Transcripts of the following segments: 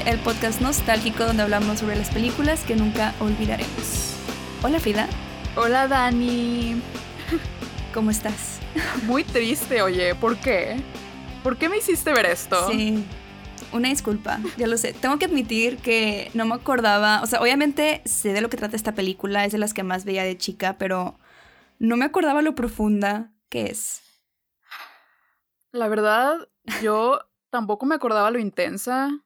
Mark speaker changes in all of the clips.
Speaker 1: El podcast nostálgico donde hablamos sobre las películas que nunca olvidaremos. Hola Frida.
Speaker 2: Hola Dani.
Speaker 1: ¿Cómo estás?
Speaker 2: Muy triste, oye, ¿por qué? ¿Por qué me hiciste ver esto?
Speaker 1: Sí, una disculpa, ya lo sé. Tengo que admitir que no me acordaba, o sea, obviamente sé de lo que trata esta película, es de las que más veía de chica, pero no me acordaba lo profunda que es.
Speaker 2: La verdad, yo tampoco me acordaba lo intensa.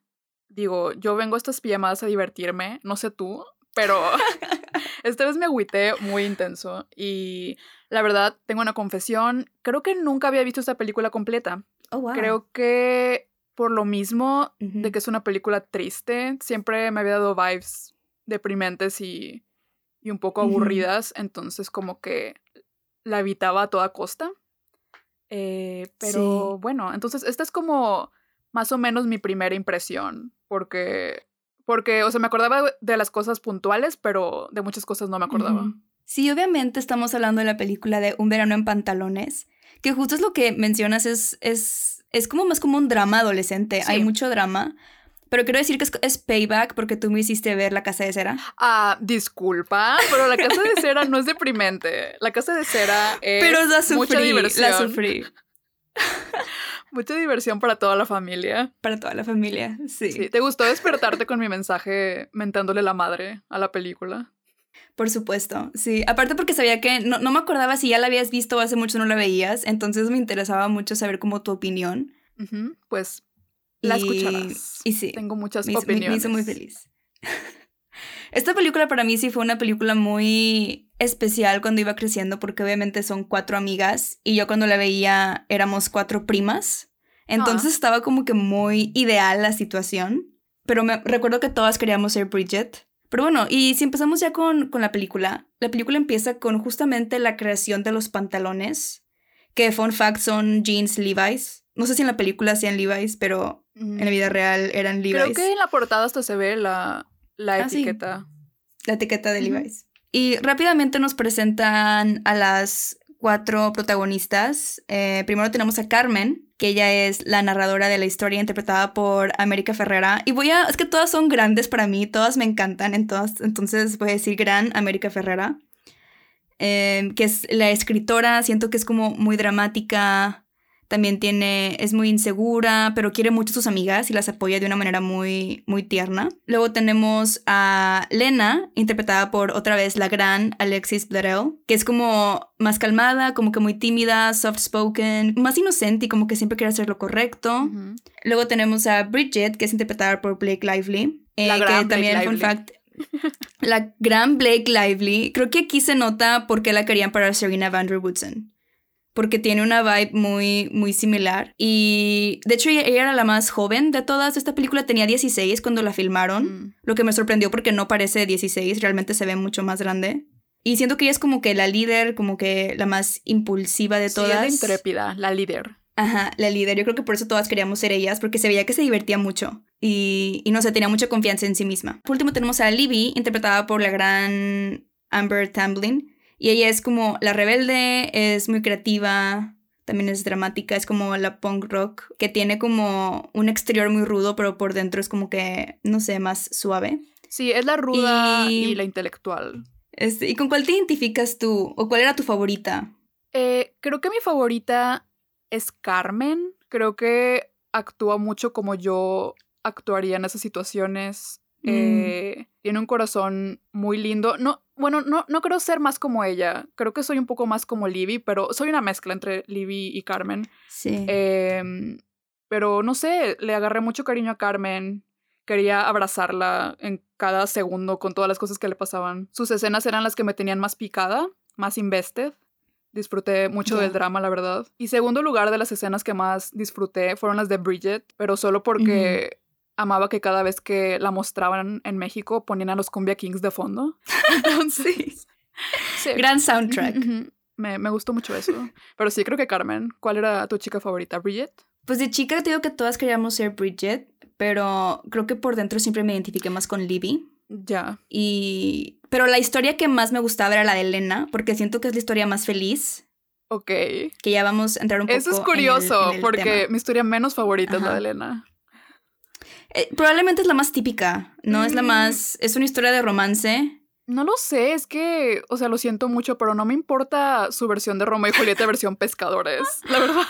Speaker 2: Digo, yo vengo a estas pijamadas a divertirme, no sé tú, pero esta vez me agüité muy intenso y la verdad, tengo una confesión, creo que nunca había visto esta película completa.
Speaker 1: Oh, wow.
Speaker 2: Creo que por lo mismo de que es una película triste, siempre me había dado vibes deprimentes y, y un poco aburridas, entonces como que la evitaba a toda costa. Eh, pero bueno, entonces esta es como más o menos mi primera impresión, porque, porque, o sea, me acordaba de las cosas puntuales, pero de muchas cosas no me acordaba.
Speaker 1: Sí, obviamente estamos hablando de la película de Un verano en pantalones, que justo es lo que mencionas, es, es, es como más como un drama adolescente, hay mucho drama. Pero quiero decir que es, payback porque tú me hiciste ver La Casa de Cera.
Speaker 2: Ah, disculpa, pero La Casa de Cera no es deprimente. La Casa de Cera es
Speaker 1: pero la sufrí,
Speaker 2: mucha diversión.
Speaker 1: La sufrí.
Speaker 2: Mucha diversión para toda la familia.
Speaker 1: Para toda la familia, sí.
Speaker 2: sí. ¿Te gustó despertarte con mi mensaje mentándole la madre a la película?
Speaker 1: Por supuesto, sí. Aparte porque sabía que no, me acordaba si ya la habías visto o hace mucho no la veías, entonces me interesaba mucho saber como tu opinión.
Speaker 2: Pues la escucharás.
Speaker 1: Y sí.
Speaker 2: Tengo muchas opiniones.
Speaker 1: Me, hizo muy feliz. Esta película para mí sí fue una película muy especial cuando iba creciendo porque obviamente son cuatro amigas y yo cuando la veía éramos cuatro primas. Entonces ah. estaba como que muy ideal la situación. Pero me recuerdo que todas queríamos ser Bridget. Pero bueno, y si empezamos ya con, con la película, la película empieza con justamente la creación de los pantalones, que fun fact son jeans Levi's. No sé si en la película hacían Levi's, pero en la vida real eran Levi's.
Speaker 2: Creo que en la portada hasta se ve la, la ah, etiqueta.
Speaker 1: La etiqueta de Levi's. Y rápidamente nos presentan a las cuatro protagonistas. Eh, primero tenemos a Carmen, que ella es la narradora de la historia interpretada por América Ferrera. Y voy a, es que todas son grandes para mí, todas me encantan, entonces voy a decir gran América Ferrera, eh, que es la escritora, siento que es como muy dramática, también tiene, es muy insegura, pero quiere mucho a sus amigas y las apoya de una manera muy, muy tierna. Luego tenemos a Lena, interpretada por otra vez la gran Alexis Bledel, que es como más calmada, como que muy tímida, soft spoken, más inocente y como que siempre quiere hacer lo correcto. Luego tenemos a Bridget, que es interpretada por Blake Lively.
Speaker 2: Eh, la gran
Speaker 1: que también,
Speaker 2: Blake
Speaker 1: fun fact, la gran Blake Lively. Creo que aquí se nota por qué la querían para Serena Van Der Woodson porque tiene una vibe muy, muy similar. Y de hecho ella, era la más joven de todas. Esta película tenía 16 cuando la filmaron, mm. lo que me sorprendió porque no parece 16, realmente se ve mucho más grande. Y siento que ella es como que la líder, como que la más impulsiva de todas. Sí,
Speaker 2: la intrépida, la líder.
Speaker 1: Ajá, la líder. Yo creo que por eso todas queríamos ser ellas, porque se veía que se divertía mucho. Y, y no sé, tenía mucha confianza en sí misma. Por último tenemos a Libby, interpretada por la gran Amber Tamblyn y ella es como la rebelde, es muy creativa, también es dramática, es como la punk rock, que tiene como un exterior muy rudo, pero por dentro es como que, no sé, más suave.
Speaker 2: Sí, es la ruda y, la intelectual.
Speaker 1: Este, ¿Y con cuál te identificas tú? ¿O cuál era tu favorita?
Speaker 2: Eh, creo que mi favorita es Carmen. Creo que actúa mucho como yo actuaría en esas situaciones. Mm. Eh, tiene un corazón muy lindo. No, bueno, no, no creo ser más como ella. Creo que soy un poco más como Libby, pero soy una mezcla entre Libby y Carmen.
Speaker 1: Sí.
Speaker 2: Em, pero no sé, le agarré mucho cariño a Carmen. Quería abrazarla en cada segundo con todas las cosas que le pasaban. Sus escenas eran las que me tenían más picada, más invested. Disfruté mucho del drama, la verdad. Y segundo lugar de las escenas que más disfruté fueron las de Bridget, pero solo porque amaba que cada vez que la mostraban en México ponían a los Cumbia Kings de fondo.
Speaker 1: Entonces, sí. Gran soundtrack.
Speaker 2: me, me, gustó mucho eso. Pero sí, creo que Carmen. ¿Cuál era tu chica favorita? ¿Bridget?
Speaker 1: Pues de chica te digo que todas queríamos ser Bridget, pero creo que por dentro siempre me identifiqué más con Libby.
Speaker 2: Ya.
Speaker 1: Y. Pero la historia que más me gustaba era la de Elena, porque siento que es la historia más feliz.
Speaker 2: Ok.
Speaker 1: Que ya vamos a entrar un poco.
Speaker 2: Eso es curioso, porque mi historia menos favorita es la de Elena.
Speaker 1: Eh, probablemente es la más típica, ¿no? Es la mm. más. Es una historia de romance.
Speaker 2: No lo sé, es que, o sea, lo siento mucho, pero no me importa su versión de Roma y Julieta versión pescadores, la verdad.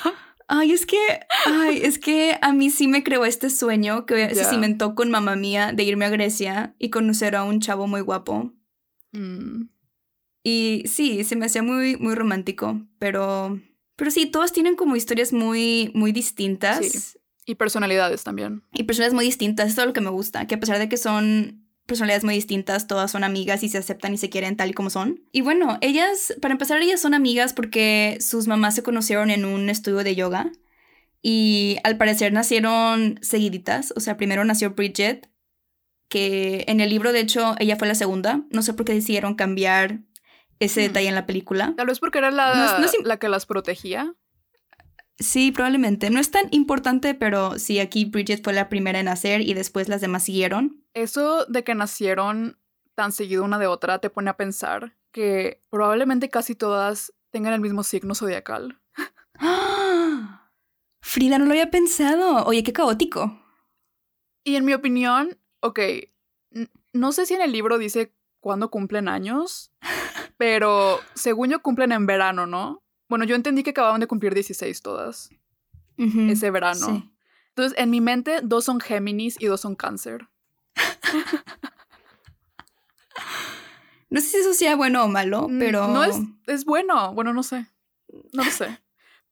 Speaker 1: Ay, es que, ay, es que a mí sí me creó este sueño que se cimentó con mamá mía de irme a Grecia y conocer a un chavo muy guapo. Mm. Y sí, se me hacía muy, muy romántico, pero, pero sí, todos tienen como historias muy, muy distintas.
Speaker 2: Y personalidades también.
Speaker 1: Y personalidades muy distintas, es todo lo que me gusta, que a pesar de que son personalidades muy distintas, todas son amigas y se aceptan y se quieren tal y como son. Y bueno, ellas, para empezar, ellas son amigas porque sus mamás se conocieron en un estudio de yoga y al parecer nacieron seguiditas, o sea, primero nació Bridget, que en el libro de hecho ella fue la segunda, no sé por qué decidieron cambiar ese hmm. detalle en la película.
Speaker 2: Tal vez porque era la, la que las protegía.
Speaker 1: Sí, probablemente. No es tan importante, pero sí, aquí Bridget fue la primera en nacer y después las demás siguieron.
Speaker 2: Eso de que nacieron tan seguido una de otra te pone a pensar que probablemente casi todas tengan el mismo signo zodiacal.
Speaker 1: Frida no lo había pensado. Oye, qué caótico.
Speaker 2: Y en mi opinión, ok, no sé si en el libro dice cuándo cumplen años, pero según yo cumplen en verano, ¿no? Bueno, yo entendí que acababan de cumplir 16 todas. Ese verano. Entonces, en mi mente, dos son Géminis y dos son Cáncer.
Speaker 1: no sé si eso sea bueno o malo, mm, pero.
Speaker 2: No es, es bueno. Bueno, no sé. No lo sé.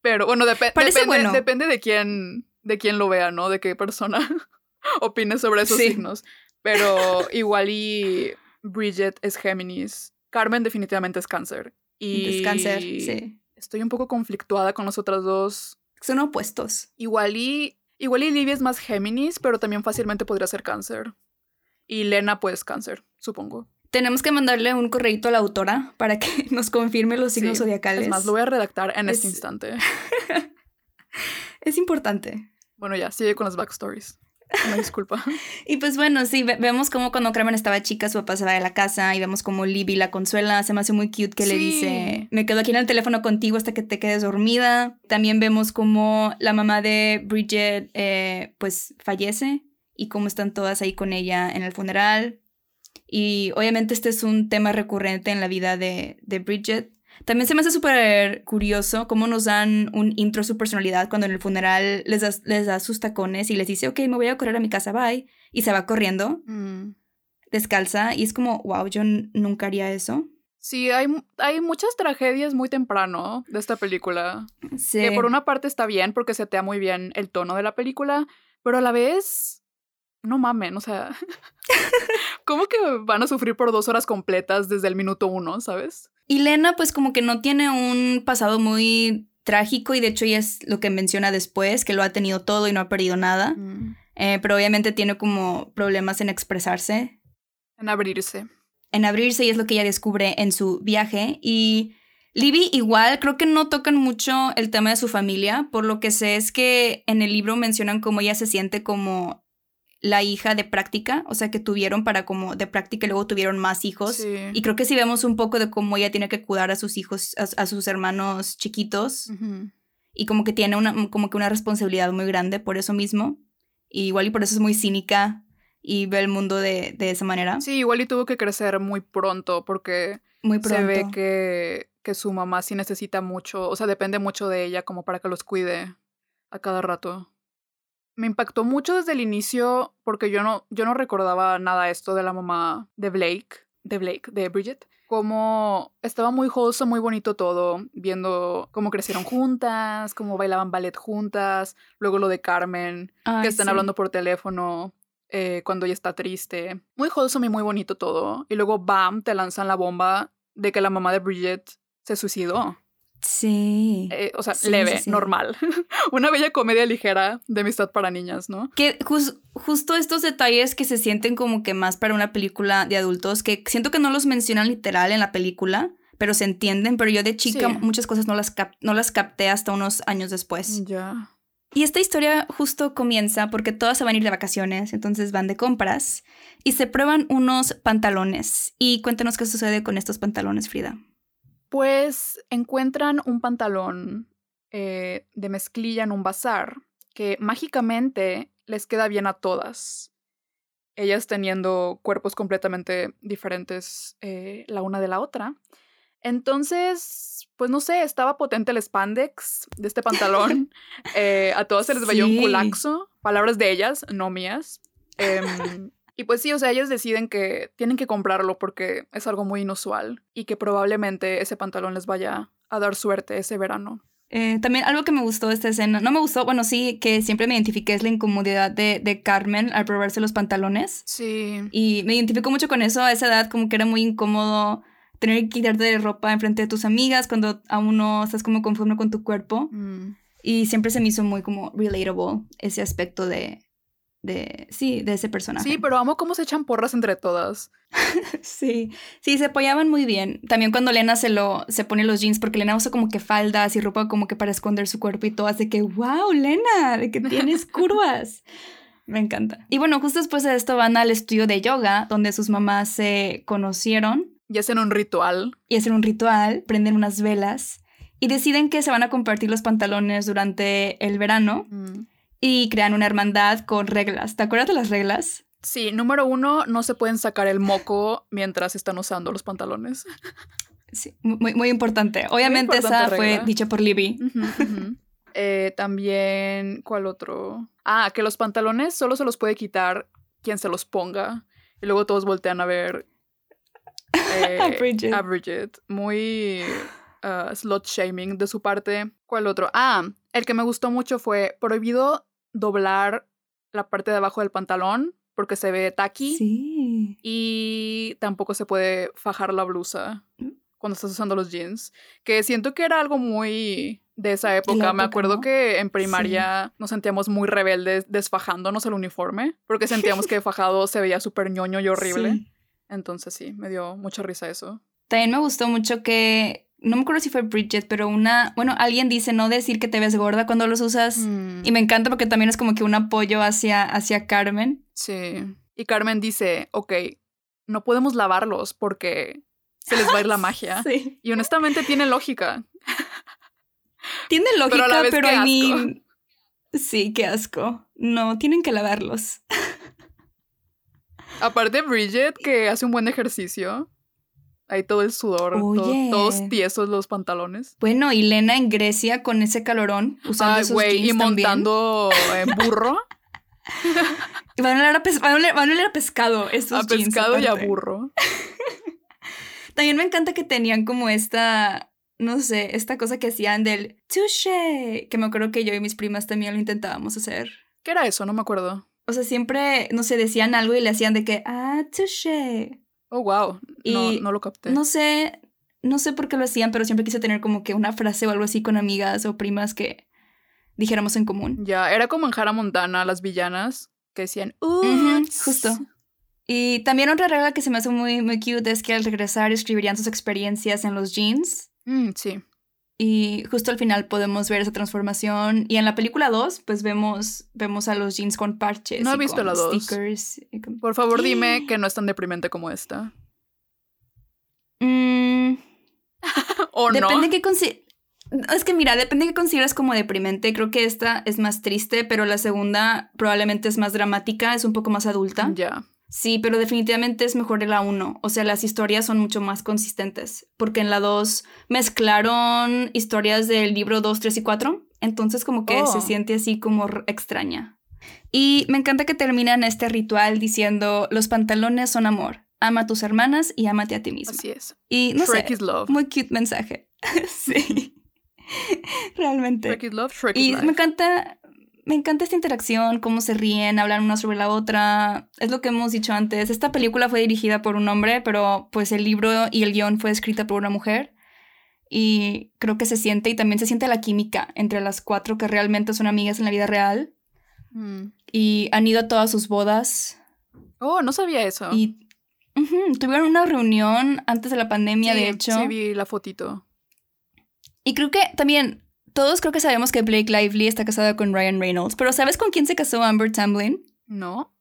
Speaker 2: Pero bueno, depende, depende de quién, de quién lo vea, ¿no? De qué persona opine sobre esos signos. Pero igual y Bridget es Géminis. Carmen definitivamente es cáncer. Y
Speaker 1: es cáncer, sí.
Speaker 2: Estoy un poco conflictuada con los otros dos.
Speaker 1: Son opuestos.
Speaker 2: Igual y, igual y Livia es más Géminis, pero también fácilmente podría ser cáncer. Y Lena, pues cáncer, supongo.
Speaker 1: Tenemos que mandarle un correito a la autora para que nos confirme los signos zodiacales.
Speaker 2: Es más, lo voy a redactar en este instante.
Speaker 1: es importante.
Speaker 2: Bueno, ya, sigue con las backstories. Una disculpa.
Speaker 1: y pues bueno, sí, vemos como cuando Carmen estaba chica, su papá se va de la casa y vemos como Libby la consuela. Se me hace muy cute que le dice: Me quedo aquí en el teléfono contigo hasta que te quedes dormida. También vemos como la mamá de Bridget, eh, pues fallece y cómo están todas ahí con ella en el funeral. Y obviamente este es un tema recurrente en la vida de, de Bridget. También se me hace súper curioso cómo nos dan un intro a su personalidad cuando en el funeral les da, les da sus tacones y les dice, ok, me voy a correr a mi casa, bye. Y se va corriendo, mm. descalza. Y es como, wow, yo nunca haría eso.
Speaker 2: Sí, hay, hay muchas tragedias muy temprano de esta película. Sí. Que por una parte está bien porque se setea muy bien el tono de la película, pero a la vez no mamen, o sea, ¿cómo que van a sufrir por dos horas completas desde el minuto uno, sabes?
Speaker 1: Y Lena, pues como que no tiene un pasado muy trágico y de hecho ella es lo que menciona después, que lo ha tenido todo y no ha perdido nada. Mm. Eh, pero obviamente tiene como problemas en expresarse.
Speaker 2: En abrirse.
Speaker 1: En abrirse y es lo que ella descubre en su viaje. Y Libby igual creo que no tocan mucho el tema de su familia, por lo que sé es que en el libro mencionan cómo ella se siente como la hija de práctica, o sea, que tuvieron para como de práctica y luego tuvieron más hijos. Y creo que si vemos un poco de cómo ella tiene que cuidar a sus hijos, a, sus hermanos chiquitos. Y como que tiene una, como que una responsabilidad muy grande por eso mismo. Y igual y por eso es muy cínica y ve el mundo de, de esa manera.
Speaker 2: Sí, igual y tuvo que crecer muy pronto porque muy pronto. se ve que, que su mamá sí necesita mucho, o sea, depende mucho de ella como para que los cuide a cada rato me impactó mucho desde el inicio porque yo no, yo no recordaba nada esto de la mamá de Blake, de Blake, de Bridget. Como estaba muy wholesome, muy bonito todo, viendo cómo crecieron juntas, cómo bailaban ballet juntas, luego lo de Carmen, que están hablando por teléfono eh, cuando ella está triste. Muy wholesome y muy bonito todo. Y luego, bam, te lanzan la bomba de que la mamá de Bridget se suicidó.
Speaker 1: Sí.
Speaker 2: Eh, o sea, leve, normal. Una bella comedia ligera de amistad para niñas, ¿no?
Speaker 1: Que justo estos detalles que se sienten como que más para una película de adultos, que siento que no los mencionan literal en la película, pero se entienden, pero yo de chica muchas cosas no las, no las capté hasta unos años después.
Speaker 2: Ya.
Speaker 1: Y esta historia justo comienza porque todas se van a ir de vacaciones, entonces van de compras y se prueban unos pantalones. Y cuéntanos qué sucede con estos pantalones, Frida.
Speaker 2: Pues encuentran un pantalón eh, de mezclilla en un bazar que mágicamente les queda bien a todas. Ellas teniendo cuerpos completamente diferentes eh, la una de la otra. Entonces, pues no sé, estaba potente el spandex de este pantalón. Eh, a todas se les veía un culaxo. Palabras de ellas, no mías. Em, y pues sí, o sea, ellos deciden que tienen que comprarlo porque es algo muy inusual y que probablemente ese pantalón les vaya a dar suerte ese verano.
Speaker 1: Eh, también algo que me gustó de esta escena, no me gustó, bueno, sí, que siempre me identifiqué es la incomodidad de, de Carmen al probarse los pantalones.
Speaker 2: Sí.
Speaker 1: Y me identifico mucho con eso a esa edad, como que era muy incómodo tener que quitarte de ropa enfrente de tus amigas cuando aún no estás como conforme con tu cuerpo.
Speaker 2: Mm.
Speaker 1: Y siempre se me hizo muy como relatable ese aspecto de, de, sí, de ese personaje.
Speaker 2: Sí, pero amo cómo se echan porras entre todas.
Speaker 1: sí, sí, se apoyaban muy bien. También cuando Lena se lo, se pone los jeans, porque Lena usa como que faldas y ropa como que para esconder su cuerpo y todo, hace que, wow, Lena, de que tienes curvas. Me encanta. Y bueno, justo después de esto van al estudio de yoga, donde sus mamás se conocieron.
Speaker 2: Y hacen un ritual.
Speaker 1: Y hacen un ritual, prenden unas velas y deciden que se van a compartir los pantalones durante el verano
Speaker 2: Mm.
Speaker 1: Y crean una hermandad con reglas. ¿Te acuerdas de las reglas?
Speaker 2: Sí, número uno, no se pueden sacar el moco mientras están usando los pantalones.
Speaker 1: Sí, muy, muy importante. Obviamente
Speaker 2: importante
Speaker 1: esa fue dicha por Libby.
Speaker 2: Eh, también, ¿cuál otro? Ah, que los pantalones solo se los puede quitar quien se los ponga. Y luego todos voltean a ver eh,
Speaker 1: A Bridget.
Speaker 2: a Bridget. Muy ah, slot shaming de su parte. ¿Cuál otro? Ah, el que me gustó mucho fue prohibido doblar la parte de abajo del pantalón porque se ve tacky.
Speaker 1: Sí.
Speaker 2: Y tampoco se puede fajar la blusa
Speaker 1: Mm.
Speaker 2: cuando estás usando los jeans. Que siento que era algo muy de esa época. Me acuerdo
Speaker 1: ¿no?
Speaker 2: que en primaria nos sentíamos muy rebeldes desfajándonos el uniforme. Porque sentíamos que fajado se veía súper ñoño y horrible.
Speaker 1: Sí.
Speaker 2: Entonces sí, me dio mucha risa eso.
Speaker 1: También me gustó mucho que, no me acuerdo si fue Bridget, pero una, bueno, alguien dice no decir que te ves gorda cuando los usas.
Speaker 2: Mm,
Speaker 1: Y me encanta porque también es como que un apoyo hacia, hacia Carmen.
Speaker 2: Sí. Y Carmen dice, ok, no podemos lavarlos porque se les va a ir la magia.
Speaker 1: Sí.
Speaker 2: Y honestamente tiene lógica.
Speaker 1: Tiene lógica,
Speaker 2: a la vez,
Speaker 1: pero
Speaker 2: asco.
Speaker 1: mean, Sí, qué asco. No, tienen que lavarlos.
Speaker 2: Aparte Bridget, que hace un buen ejercicio. Ahí todo el sudor, todo- todos tiesos los pantalones.
Speaker 1: Bueno, y Lena en Grecia con ese calorón, usando
Speaker 2: Ay,
Speaker 1: esos jeans
Speaker 2: y
Speaker 1: también.
Speaker 2: montando en burro,
Speaker 1: Van a a, van a van a oler a pescado
Speaker 2: a
Speaker 1: jeans,
Speaker 2: pescado y a burro.
Speaker 1: También me encanta que tenían como esta, no sé, esta cosa que hacían del touché, que me acuerdo que yo y mis primas también lo intentábamos hacer.
Speaker 2: ¿Qué era eso? No me acuerdo.
Speaker 1: O sea, siempre, no sé, decían algo y le hacían de que, ah, touché.
Speaker 2: Oh, wow. No,
Speaker 1: Y
Speaker 2: no lo capté.
Speaker 1: No sé, no sé por qué lo hacían, pero siempre quise tener como que una frase o algo así con amigas o primas que dijéramos en común.
Speaker 2: Ya, era como en Hannah Montana, las villanas que decían, "Uts".
Speaker 1: justo. Y también otra regla que se me hace muy, muy cute es que al regresar escribirían sus experiencias en los jeans.
Speaker 2: Mm, sí.
Speaker 1: Y justo al final podemos ver esa transformación. Y en la película 2, pues vemos, vemos a los jeans con parches.
Speaker 2: No he visto la dos.
Speaker 1: Stickers. y con-
Speaker 2: Por favor, dime que no es tan deprimente como esta.
Speaker 1: Mm,
Speaker 2: ¿O no?
Speaker 1: depende que consi- Es que mira, depende que consideras como deprimente. Creo que esta es más triste, pero la segunda probablemente es más dramática, es un poco más adulta.
Speaker 2: Ya.
Speaker 1: Sí, pero definitivamente es mejor la 1. O sea, las historias son mucho más consistentes. Porque en la 2 mezclaron historias del libro 2, 3 y 4. Entonces como que
Speaker 2: Oh.
Speaker 1: se siente así como extraña. Y me encanta que terminan este ritual diciendo, los pantalones son amor. Ama a tus hermanas y ámate a ti mismo.
Speaker 2: Así es.
Speaker 1: Y no
Speaker 2: Shrek
Speaker 1: sé,
Speaker 2: is love.
Speaker 1: muy cute mensaje. sí. Realmente.
Speaker 2: Shrek is love, Shrek is
Speaker 1: Y
Speaker 2: life.
Speaker 1: me encanta, me encanta esta interacción, cómo se ríen, hablan una sobre la otra. Es lo que hemos dicho antes. Esta película fue dirigida por un hombre, pero pues el libro y el guion fue escrita por una mujer. Y creo que se siente, y también se siente la química entre las cuatro que realmente son amigas en la vida real.
Speaker 2: Mm.
Speaker 1: Y han ido a todas sus bodas.
Speaker 2: Oh, no sabía eso.
Speaker 1: Y tuvieron una reunión antes de la pandemia,
Speaker 2: Sí,
Speaker 1: de hecho.
Speaker 2: Sí, vi la fotito.
Speaker 1: Y creo que también, todos creo que sabemos que Blake Lively está casada con Ryan Reynolds, pero ¿sabes con quién se casó Amber Tamblyn?
Speaker 2: ¿No?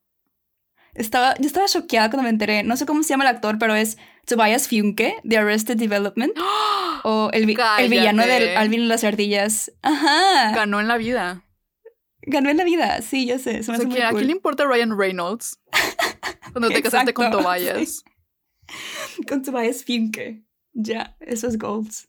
Speaker 1: Estaba, yo estaba choqueada cuando me enteré. No sé cómo se llama el actor, pero es Tobias Funke de Arrested Development. O el, vi- el villano del Alvin y las ardillas. Ajá.
Speaker 2: Ganó en la vida.
Speaker 1: Ganó en la vida, sí, ya sé.
Speaker 2: ¿A quién le importa Ryan Reynolds? Cuando te casaste con Tobias.
Speaker 1: Con Tobias Finke. Ya, esos goals.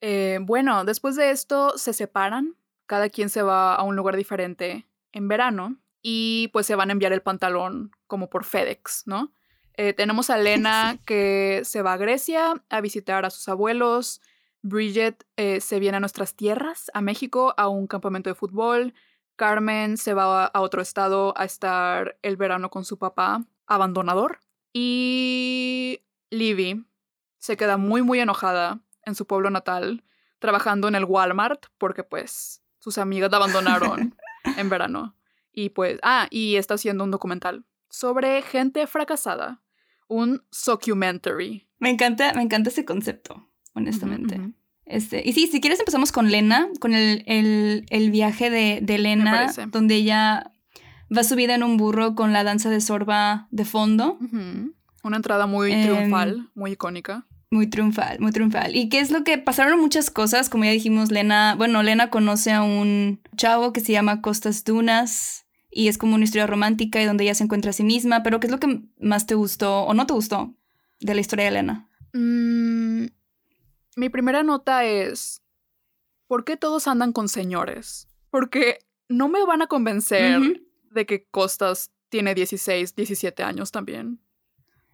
Speaker 2: Eh, bueno, después de esto se separan. Cada quien se va a un lugar diferente en verano. Y pues se van a enviar el pantalón como por FedEx, ¿no? Eh, tenemos a Lena que se va a Grecia a visitar a sus abuelos. Bridget eh, se viene a nuestras tierras, a México, a un campamento de fútbol. Carmen se va a otro estado a estar el verano con su papá, abandonador. Y Livy se queda muy, muy enojada en su pueblo natal, trabajando en el Walmart, porque pues sus amigas la abandonaron en verano. Y pues, ah, y está haciendo un documental sobre gente fracasada, un documentary.
Speaker 1: Me encanta, me encanta ese concepto, honestamente. Este, y sí, si quieres empezamos con Lena, con el, el, viaje de, de Lena, donde ella va subida en un burro con la danza de sorba de fondo.
Speaker 2: Una entrada muy em, triunfal, muy icónica.
Speaker 1: Muy triunfal, muy triunfal. ¿Y qué es lo que pasaron muchas cosas? Como ya dijimos, Lena, bueno, Lena conoce a un chavo que se llama Costas Dunas y es como una historia romántica y donde ella se encuentra a sí misma, pero ¿qué es lo que más te gustó o no te gustó de la historia de Lena?
Speaker 2: Mm, mi primera nota es, ¿por qué todos andan con señores? Porque no me van a convencer de que Costas tiene 16, 17 años también.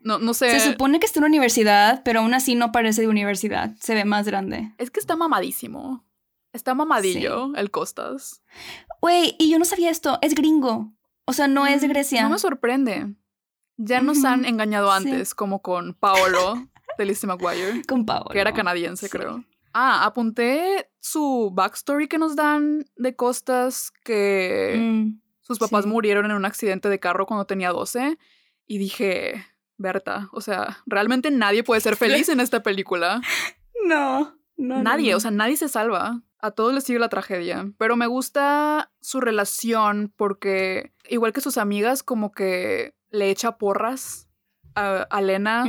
Speaker 2: No, no sé.
Speaker 1: Se supone que está en universidad, pero aún así no parece de universidad. Se ve más grande.
Speaker 2: Es que está mamadísimo. Está mamadillo el Costas.
Speaker 1: Güey, y yo no sabía esto. Es gringo. O sea, no es de Grecia.
Speaker 2: No me sorprende. Ya nos han engañado antes, como con Paolo de Lizzie McGuire.
Speaker 1: Con Paolo.
Speaker 2: Que era canadiense, creo. Ah, apunté su backstory que nos dan de Costas, que mm, sus papás murieron en un accidente de carro cuando tenía 12. Y dije, Berta, o sea, realmente nadie puede ser feliz en esta película.
Speaker 1: No, no.
Speaker 2: Nadie, o sea, nadie se salva. A todos les sigue la tragedia. Pero me gusta su relación porque, igual que sus amigas, como que le echa porras a, Lena,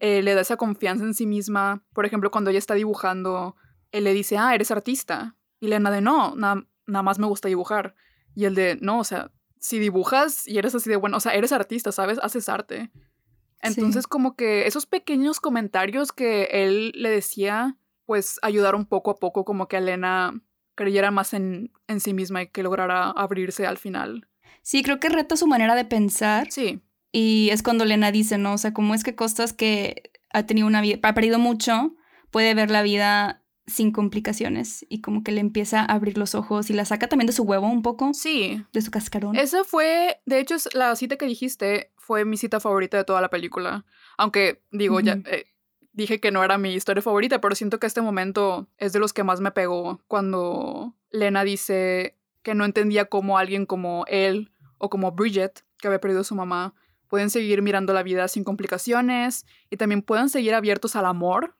Speaker 2: eh, le da esa confianza en sí misma. Por ejemplo, cuando ella está dibujando, él le dice, ah, eres artista. Y Lena de, no, nada más me gusta dibujar. Y el de, no, o sea, si dibujas y eres así de bueno, o sea, eres artista, ¿sabes? Haces arte. Entonces, como que esos pequeños comentarios que él le decía, pues ayudaron poco a poco como que a Lena creyera más en, en sí misma y que lograra abrirse al final.
Speaker 1: Sí, creo que reta su manera de pensar.
Speaker 2: Sí.
Speaker 1: Y es cuando Lena dice, ¿no? O sea, ¿cómo es que Costas que ha tenido una vida, ha perdido mucho, puede ver la vida sin complicaciones y como que le empieza a abrir los ojos y la saca también de su huevo un poco.
Speaker 2: Sí.
Speaker 1: De su cascarón.
Speaker 2: Esa fue, de hecho, la cita que dijiste fue mi cita favorita de toda la película. Aunque, digo, ya eh, dije que no era mi historia favorita, pero siento que este momento es de los que más me pegó cuando Lena dice que no entendía cómo alguien como él o como Bridget, que había perdido a su mamá, pueden seguir mirando la vida sin complicaciones y también pueden seguir abiertos al amor.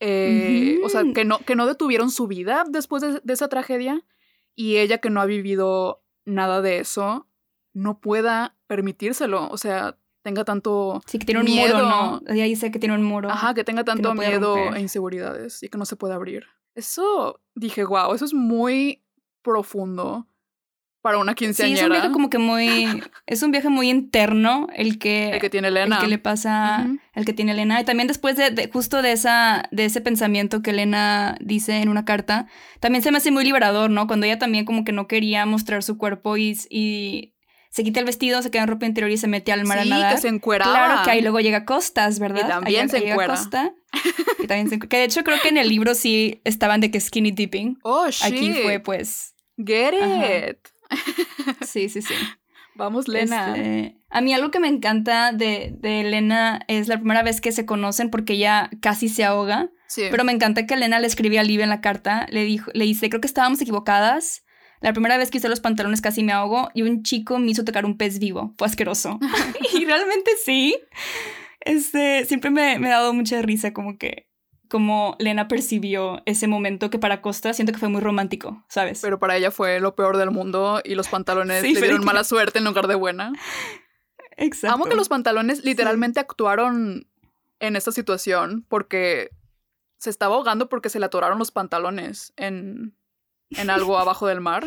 Speaker 2: Eh, o sea, que no, que no detuvieron su vida después de, esa tragedia y ella que no ha vivido nada de eso, no pueda permitírselo. O sea, tenga tanto
Speaker 1: sí, que tiene un miedo, muro, ¿no? Ella dice que tiene un muro.
Speaker 2: Ajá, que tenga tanto miedo e inseguridades y que no se puede abrir. Eso dije, wow, eso es muy profundo para una quinceañera.
Speaker 1: Sí, es un viaje como que muy... es un viaje muy interno el que...
Speaker 2: El que tiene Elena.
Speaker 1: El que le pasa... El que tiene Elena. Y también después de, justo de, esa, de ese pensamiento que Elena dice en una carta, también se me hace muy liberador, ¿no? Cuando ella también como que no quería mostrar su cuerpo y... y se quita el vestido, se queda en ropa interior y se mete al mar a nadar.
Speaker 2: que se encueraba.
Speaker 1: Claro que ahí luego llega Costas, ¿verdad?
Speaker 2: Y también se encuera.
Speaker 1: Costa, y también se Que de hecho creo que en el libro sí estaban de que skinny dipping.
Speaker 2: Oh, shit.
Speaker 1: Aquí fue pues...
Speaker 2: Get it.
Speaker 1: Sí, sí, sí.
Speaker 2: Vamos, Lena.
Speaker 1: Este, a mí algo que me encanta de, de Elena es la primera vez que se conocen porque ella casi se ahoga.
Speaker 2: Sí.
Speaker 1: Pero me encanta que Elena le escribía a Liv en la carta. Le, dijo, le dice, creo que estábamos equivocadas. La primera vez que hice los pantalones casi me ahogo y un chico me hizo tocar un pez vivo. Fue asqueroso. y realmente sí. Este, siempre me, me ha dado mucha risa como que cómo Lena percibió ese momento que para Costa siento que fue muy romántico, ¿sabes?
Speaker 2: Pero para ella fue lo peor del mundo y los pantalones le dieron mala suerte en lugar de buena.
Speaker 1: Exacto.
Speaker 2: Amo que los pantalones literalmente actuaron en esta situación porque se estaba ahogando porque se le atoraron los pantalones en, en algo abajo del mar.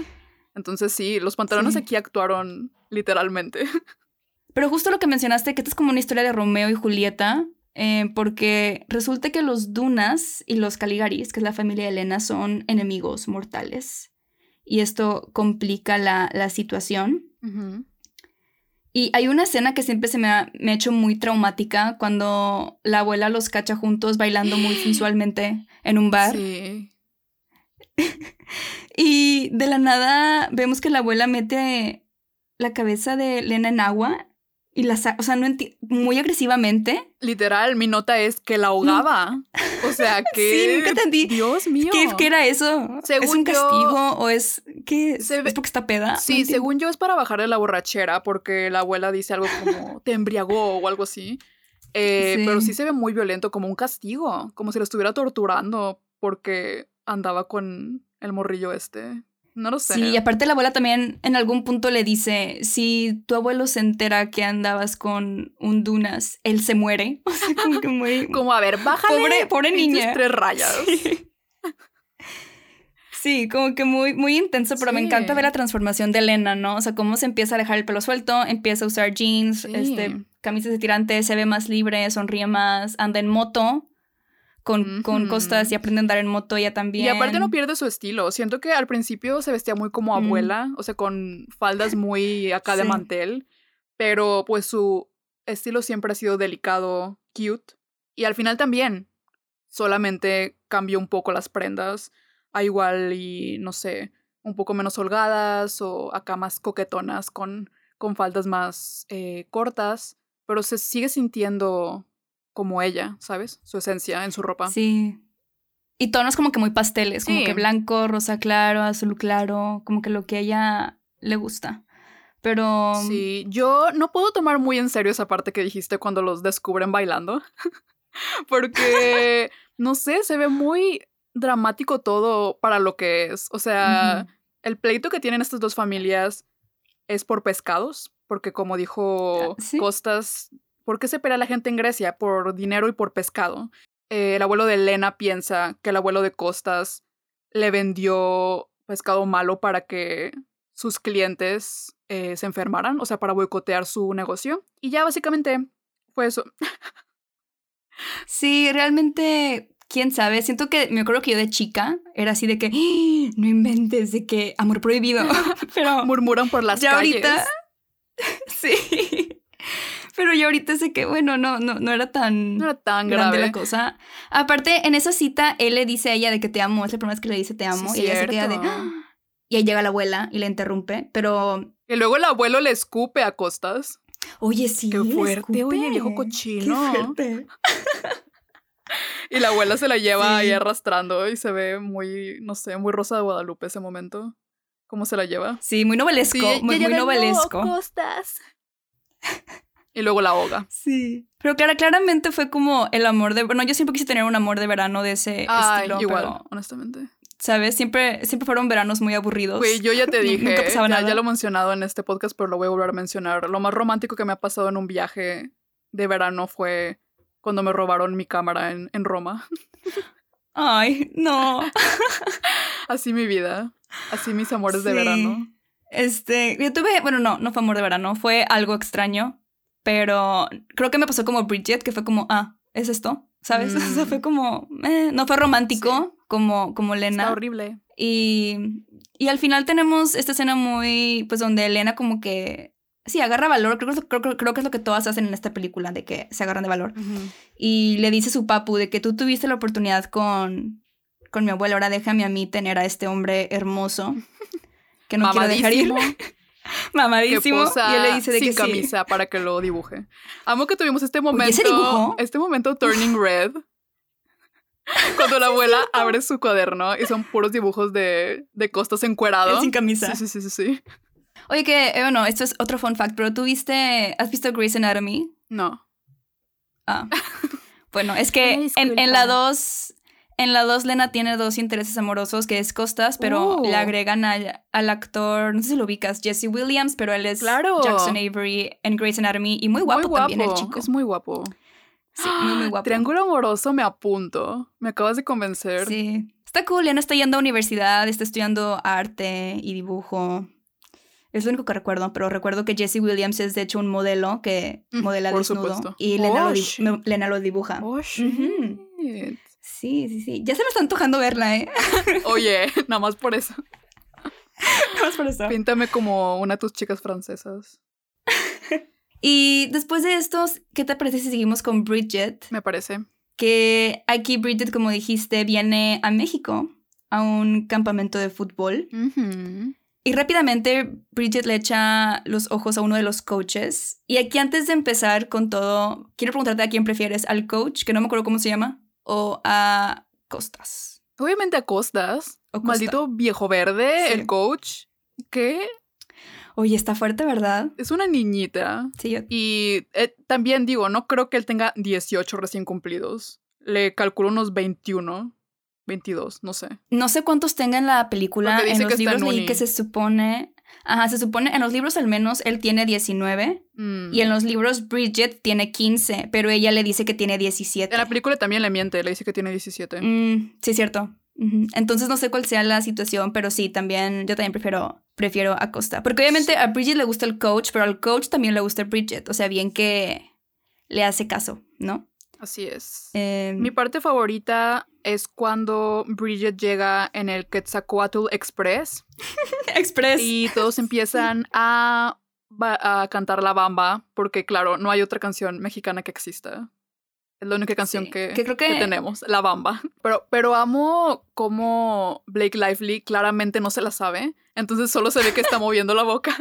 Speaker 2: Entonces sí, los pantalones aquí actuaron literalmente.
Speaker 1: Pero justo lo que mencionaste, que esta es como una historia de Romeo y Julieta, eh, porque resulta que los Dunas y los Caligaris, que es la familia de Elena, son enemigos mortales. Y esto complica la, la situación. Y hay una escena que siempre se me ha, me ha, hecho muy traumática cuando la abuela los cacha juntos bailando muy sensualmente en un bar. Sí. y de la nada vemos que la abuela mete la cabeza de Elena en agua y la o sea, no muy agresivamente.
Speaker 2: Literal, mi nota es que la ahogaba. O sea, que.
Speaker 1: sí, nunca entendí.
Speaker 2: Dios mío.
Speaker 1: ¿Qué, era eso? ¿Es un castigo o es. ¿Qué? ¿Es porque está peda?
Speaker 2: Sí, según yo es para bajarle la borrachera, porque la abuela dice algo como te embriagó o algo así. Eh, pero sí se ve muy violento, como un castigo, como si lo estuviera torturando porque andaba con el morrillo este. No lo sé.
Speaker 1: Sí, y aparte la abuela también en algún punto le dice, si tu abuelo se entera que andabas con un Dunas, él se muere. O sea, como que muy...
Speaker 2: como, a ver, bájale.
Speaker 1: Pobre, pobre niña.
Speaker 2: Tres rayas.
Speaker 1: Sí. como que muy, muy intenso, pero me encanta ver la transformación de Elena, ¿no? O sea, cómo se empieza a dejar el pelo suelto, empieza a usar jeans, este, camisas de tirante, se ve más libre, sonríe más, anda en moto con, con costas y aprende a andar en moto ella también.
Speaker 2: Y aparte no pierde su estilo. Siento que al principio se vestía muy como abuela, o sea, con faldas muy acá de mantel, pero pues su estilo siempre ha sido delicado, cute. Y al final también, solamente cambió un poco las prendas, a igual y no sé, un poco menos holgadas o acá más coquetonas con, con faldas más eh, cortas, pero se sigue sintiendo como ella, ¿sabes? Su esencia en su ropa.
Speaker 1: Sí. Y tonos como que muy pasteles, como que blanco, rosa claro, azul claro, como que lo que a ella le gusta. Pero...
Speaker 2: Sí, yo no puedo tomar muy en serio esa parte que dijiste cuando los descubren bailando. Porque, no sé, se ve muy dramático todo para lo que es. O sea, el pleito que tienen estas dos familias es por pescados, porque como dijo ah, Costas, ¿Por qué se pelea la gente en Grecia? Por dinero y por pescado. Eh, el abuelo de Elena piensa que el abuelo de Costas le vendió pescado malo para que sus clientes eh, se enfermaran, o sea, para boicotear su negocio. Y ya básicamente fue eso.
Speaker 1: Sí, realmente, quién sabe. Siento que me acuerdo que yo de chica era así de que ¡Ah! no inventes de que amor prohibido. Pero
Speaker 2: murmuran por las ya calles. Ahorita,
Speaker 1: sí. Pero yo ahorita sé que, bueno, no, no, no era tan,
Speaker 2: no era tan grande
Speaker 1: la cosa. Aparte, en esa cita, él le dice a ella de que te amo. Es la primera vez que le dice te amo. y ella se queda de. ¡Ah! Y ahí llega la abuela y le interrumpe. Pero.
Speaker 2: Y luego el abuelo le escupe a costas.
Speaker 1: Oye, sí.
Speaker 2: Qué fuerte, oye, viejo cochino. Qué y la abuela se la lleva ahí arrastrando y se ve muy, no sé, muy rosa de Guadalupe ese momento. ¿Cómo se la lleva?
Speaker 1: Sí, muy novelesco. muy, muy novelesco.
Speaker 2: costas. Y luego la ahoga.
Speaker 1: Sí. Pero claro, claramente fue como el amor de... Bueno, yo siempre quise tener un amor de verano de ese estilo.
Speaker 2: igual, honestamente.
Speaker 1: ¿Sabes? Siempre, siempre fueron veranos muy aburridos.
Speaker 2: Güey, yo ya te dije, ya, ya, lo he mencionado en este podcast, pero lo voy a volver a mencionar. Lo más romántico que me ha pasado en un viaje de verano fue cuando me robaron mi cámara en, en Roma.
Speaker 1: Ay, no.
Speaker 2: Así mi vida. Así mis amores de verano.
Speaker 1: Este, yo tuve, bueno, no, no fue amor de verano, fue algo extraño. Pero creo que me pasó como Bridget, que fue como, ah, ¿es esto? ¿Sabes? O sea, fue mm. como, eh, no fue romántico como, como Lena.
Speaker 2: Está horrible.
Speaker 1: Y, y al final tenemos esta escena muy, pues donde Elena como que, sí, agarra valor. Creo, creo, creo, que es lo que todas hacen en esta película, de que se agarran de valor. Y le dice a su papu de que tú tuviste la oportunidad con, con mi abuelo, ahora déjame a mí tener a este hombre hermoso que no quiero dejar ir. mamadísimo. y él le dice de
Speaker 2: sin
Speaker 1: que
Speaker 2: camisa para que lo dibuje. Amo que tuvimos este momento. Este momento turning red. Cuando la abuela abre su cuaderno y son puros dibujos de, de costas encuerados.
Speaker 1: Sin camisa.
Speaker 2: Sí, sí, sí, sí.
Speaker 1: Oye, que, eh, bueno, esto es otro fun fact, pero ¿tú viste, has visto Grey's Anatomy?
Speaker 2: No.
Speaker 1: Ah. Bueno, es que en, en, la 2 en la 2, Lena tiene dos intereses amorosos, que es Costas, pero le uh. agregan al, actor, no sé si lo ubicas, Jesse Williams, pero él es Jackson Avery en Grey's Anatomy y muy guapo, también el chico.
Speaker 2: Es muy guapo.
Speaker 1: Sí, muy, muy guapo.
Speaker 2: Triángulo amoroso me apunto. Me acabas de convencer.
Speaker 1: Sí. Está cool, no está yendo a universidad, está estudiando arte y dibujo. Es lo único que recuerdo, pero recuerdo que Jesse Williams es de hecho un modelo que
Speaker 2: Mm,
Speaker 1: modela
Speaker 2: por
Speaker 1: desnudo
Speaker 2: supuesto.
Speaker 1: y Lena,
Speaker 2: Oh,
Speaker 1: lo, Lena lo dibuja.
Speaker 2: Oh, shit.
Speaker 1: Sí, sí, sí. Ya se me está antojando verla, ¿eh?
Speaker 2: Oye, nada más por eso.
Speaker 1: Vamos por eso.
Speaker 2: Píntame como una de tus chicas francesas.
Speaker 1: Y después de esto, ¿qué te parece si seguimos con Bridget?
Speaker 2: Me parece.
Speaker 1: Que aquí Bridget, como dijiste, viene a México a un campamento de fútbol. Y rápidamente Bridget le echa los ojos a uno de los coaches. Y aquí antes de empezar con todo, quiero preguntarte a quién prefieres, al coach, que no me acuerdo cómo se llama, o a Costas.
Speaker 2: Obviamente a Costas.
Speaker 1: O Costa.
Speaker 2: Maldito viejo verde,
Speaker 1: Sí.
Speaker 2: el coach. ¿Qué?
Speaker 1: Oye, está fuerte, ¿verdad?
Speaker 2: Es una niñita.
Speaker 1: Sí, yo...
Speaker 2: Y eh, también digo, no creo que él tenga 18 recién cumplidos. Le calculo unos 21, 22, no sé.
Speaker 1: No sé cuántos tenga en la película. En los libros leí que se supone... Ajá, se supone, en los libros al menos, él tiene 19.
Speaker 2: Mm.
Speaker 1: Y en los libros Bridget tiene 15, pero ella le dice que tiene 17.
Speaker 2: En la película también le miente, le dice que tiene 17.
Speaker 1: Mm, sí, cierto. Entonces no sé cuál sea la situación, pero sí, también yo también prefiero, prefiero a Costa. Porque obviamente a Bridget le gusta el coach, pero al coach también le gusta Bridget. O sea, bien que le hace caso, ¿no?
Speaker 2: Así es.
Speaker 1: Em,
Speaker 2: Mi parte favorita es cuando Bridget llega en el Quetzalcoatl Express
Speaker 1: Express.
Speaker 2: y todos empiezan a, a cantar la bamba, porque claro, no hay otra canción mexicana que exista. Es la única canción
Speaker 1: Sí,
Speaker 2: que,
Speaker 1: que creo que-
Speaker 2: que tenemos, la bamba. Pero, pero amo cómo Blake Lively claramente no se la sabe, entonces solo se ve que está moviendo la boca.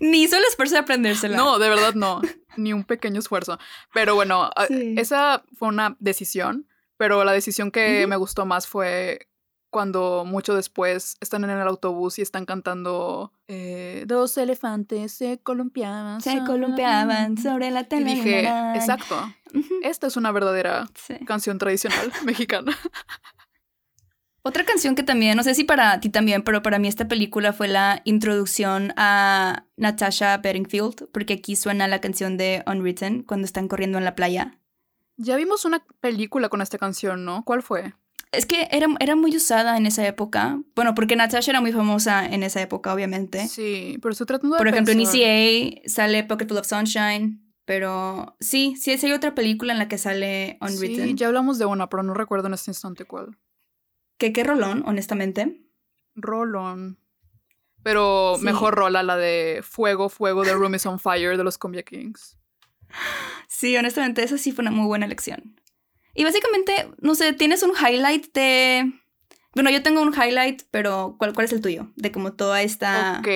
Speaker 1: Ni hizo el esfuerzo de aprendérsela.
Speaker 2: No, de verdad no, ni un pequeño esfuerzo. Pero bueno,
Speaker 1: Sí.
Speaker 2: esa fue una decisión, pero la decisión que me gustó más fue cuando mucho después están en el autobús y están cantando eh, Dos elefantes se columpiaban.
Speaker 1: Se columpiaban sobre la
Speaker 2: Y
Speaker 1: tele.
Speaker 2: dije, exacto, esta es una verdadera
Speaker 1: sí.
Speaker 2: canción tradicional mexicana.
Speaker 1: Otra canción que también, no sé si para ti también, pero para mí esta película fue la introducción a Natasha Bedingfield, porque aquí suena la canción de Unwritten cuando están corriendo en la playa.
Speaker 2: Ya vimos una película con esta canción, ¿no? ¿Cuál fue?
Speaker 1: Es que era, era muy usada en esa época. Bueno, porque Natasha era muy famosa en esa época, obviamente.
Speaker 2: Sí, pero estoy tratando de
Speaker 1: Por ejemplo, en
Speaker 2: pensar.
Speaker 1: ECA sale Pocket Full of Sunshine. Pero sí, sí, hay otra película en la que sale Unwritten.
Speaker 2: Sí, ya hablamos de una, pero no recuerdo en este instante cuál.
Speaker 1: Que qué rolón, honestamente.
Speaker 2: Rolón. Pero
Speaker 1: Sí.
Speaker 2: mejor rola la de Fuego, Fuego de Room is on Fire de los Cumbia Kings.
Speaker 1: Sí, honestamente, esa sí fue una muy buena elección. Y básicamente, no sé, tienes un highlight de. Bueno, yo tengo un highlight, pero ¿cuál, cuál es el tuyo? De como toda esta.
Speaker 2: Ok.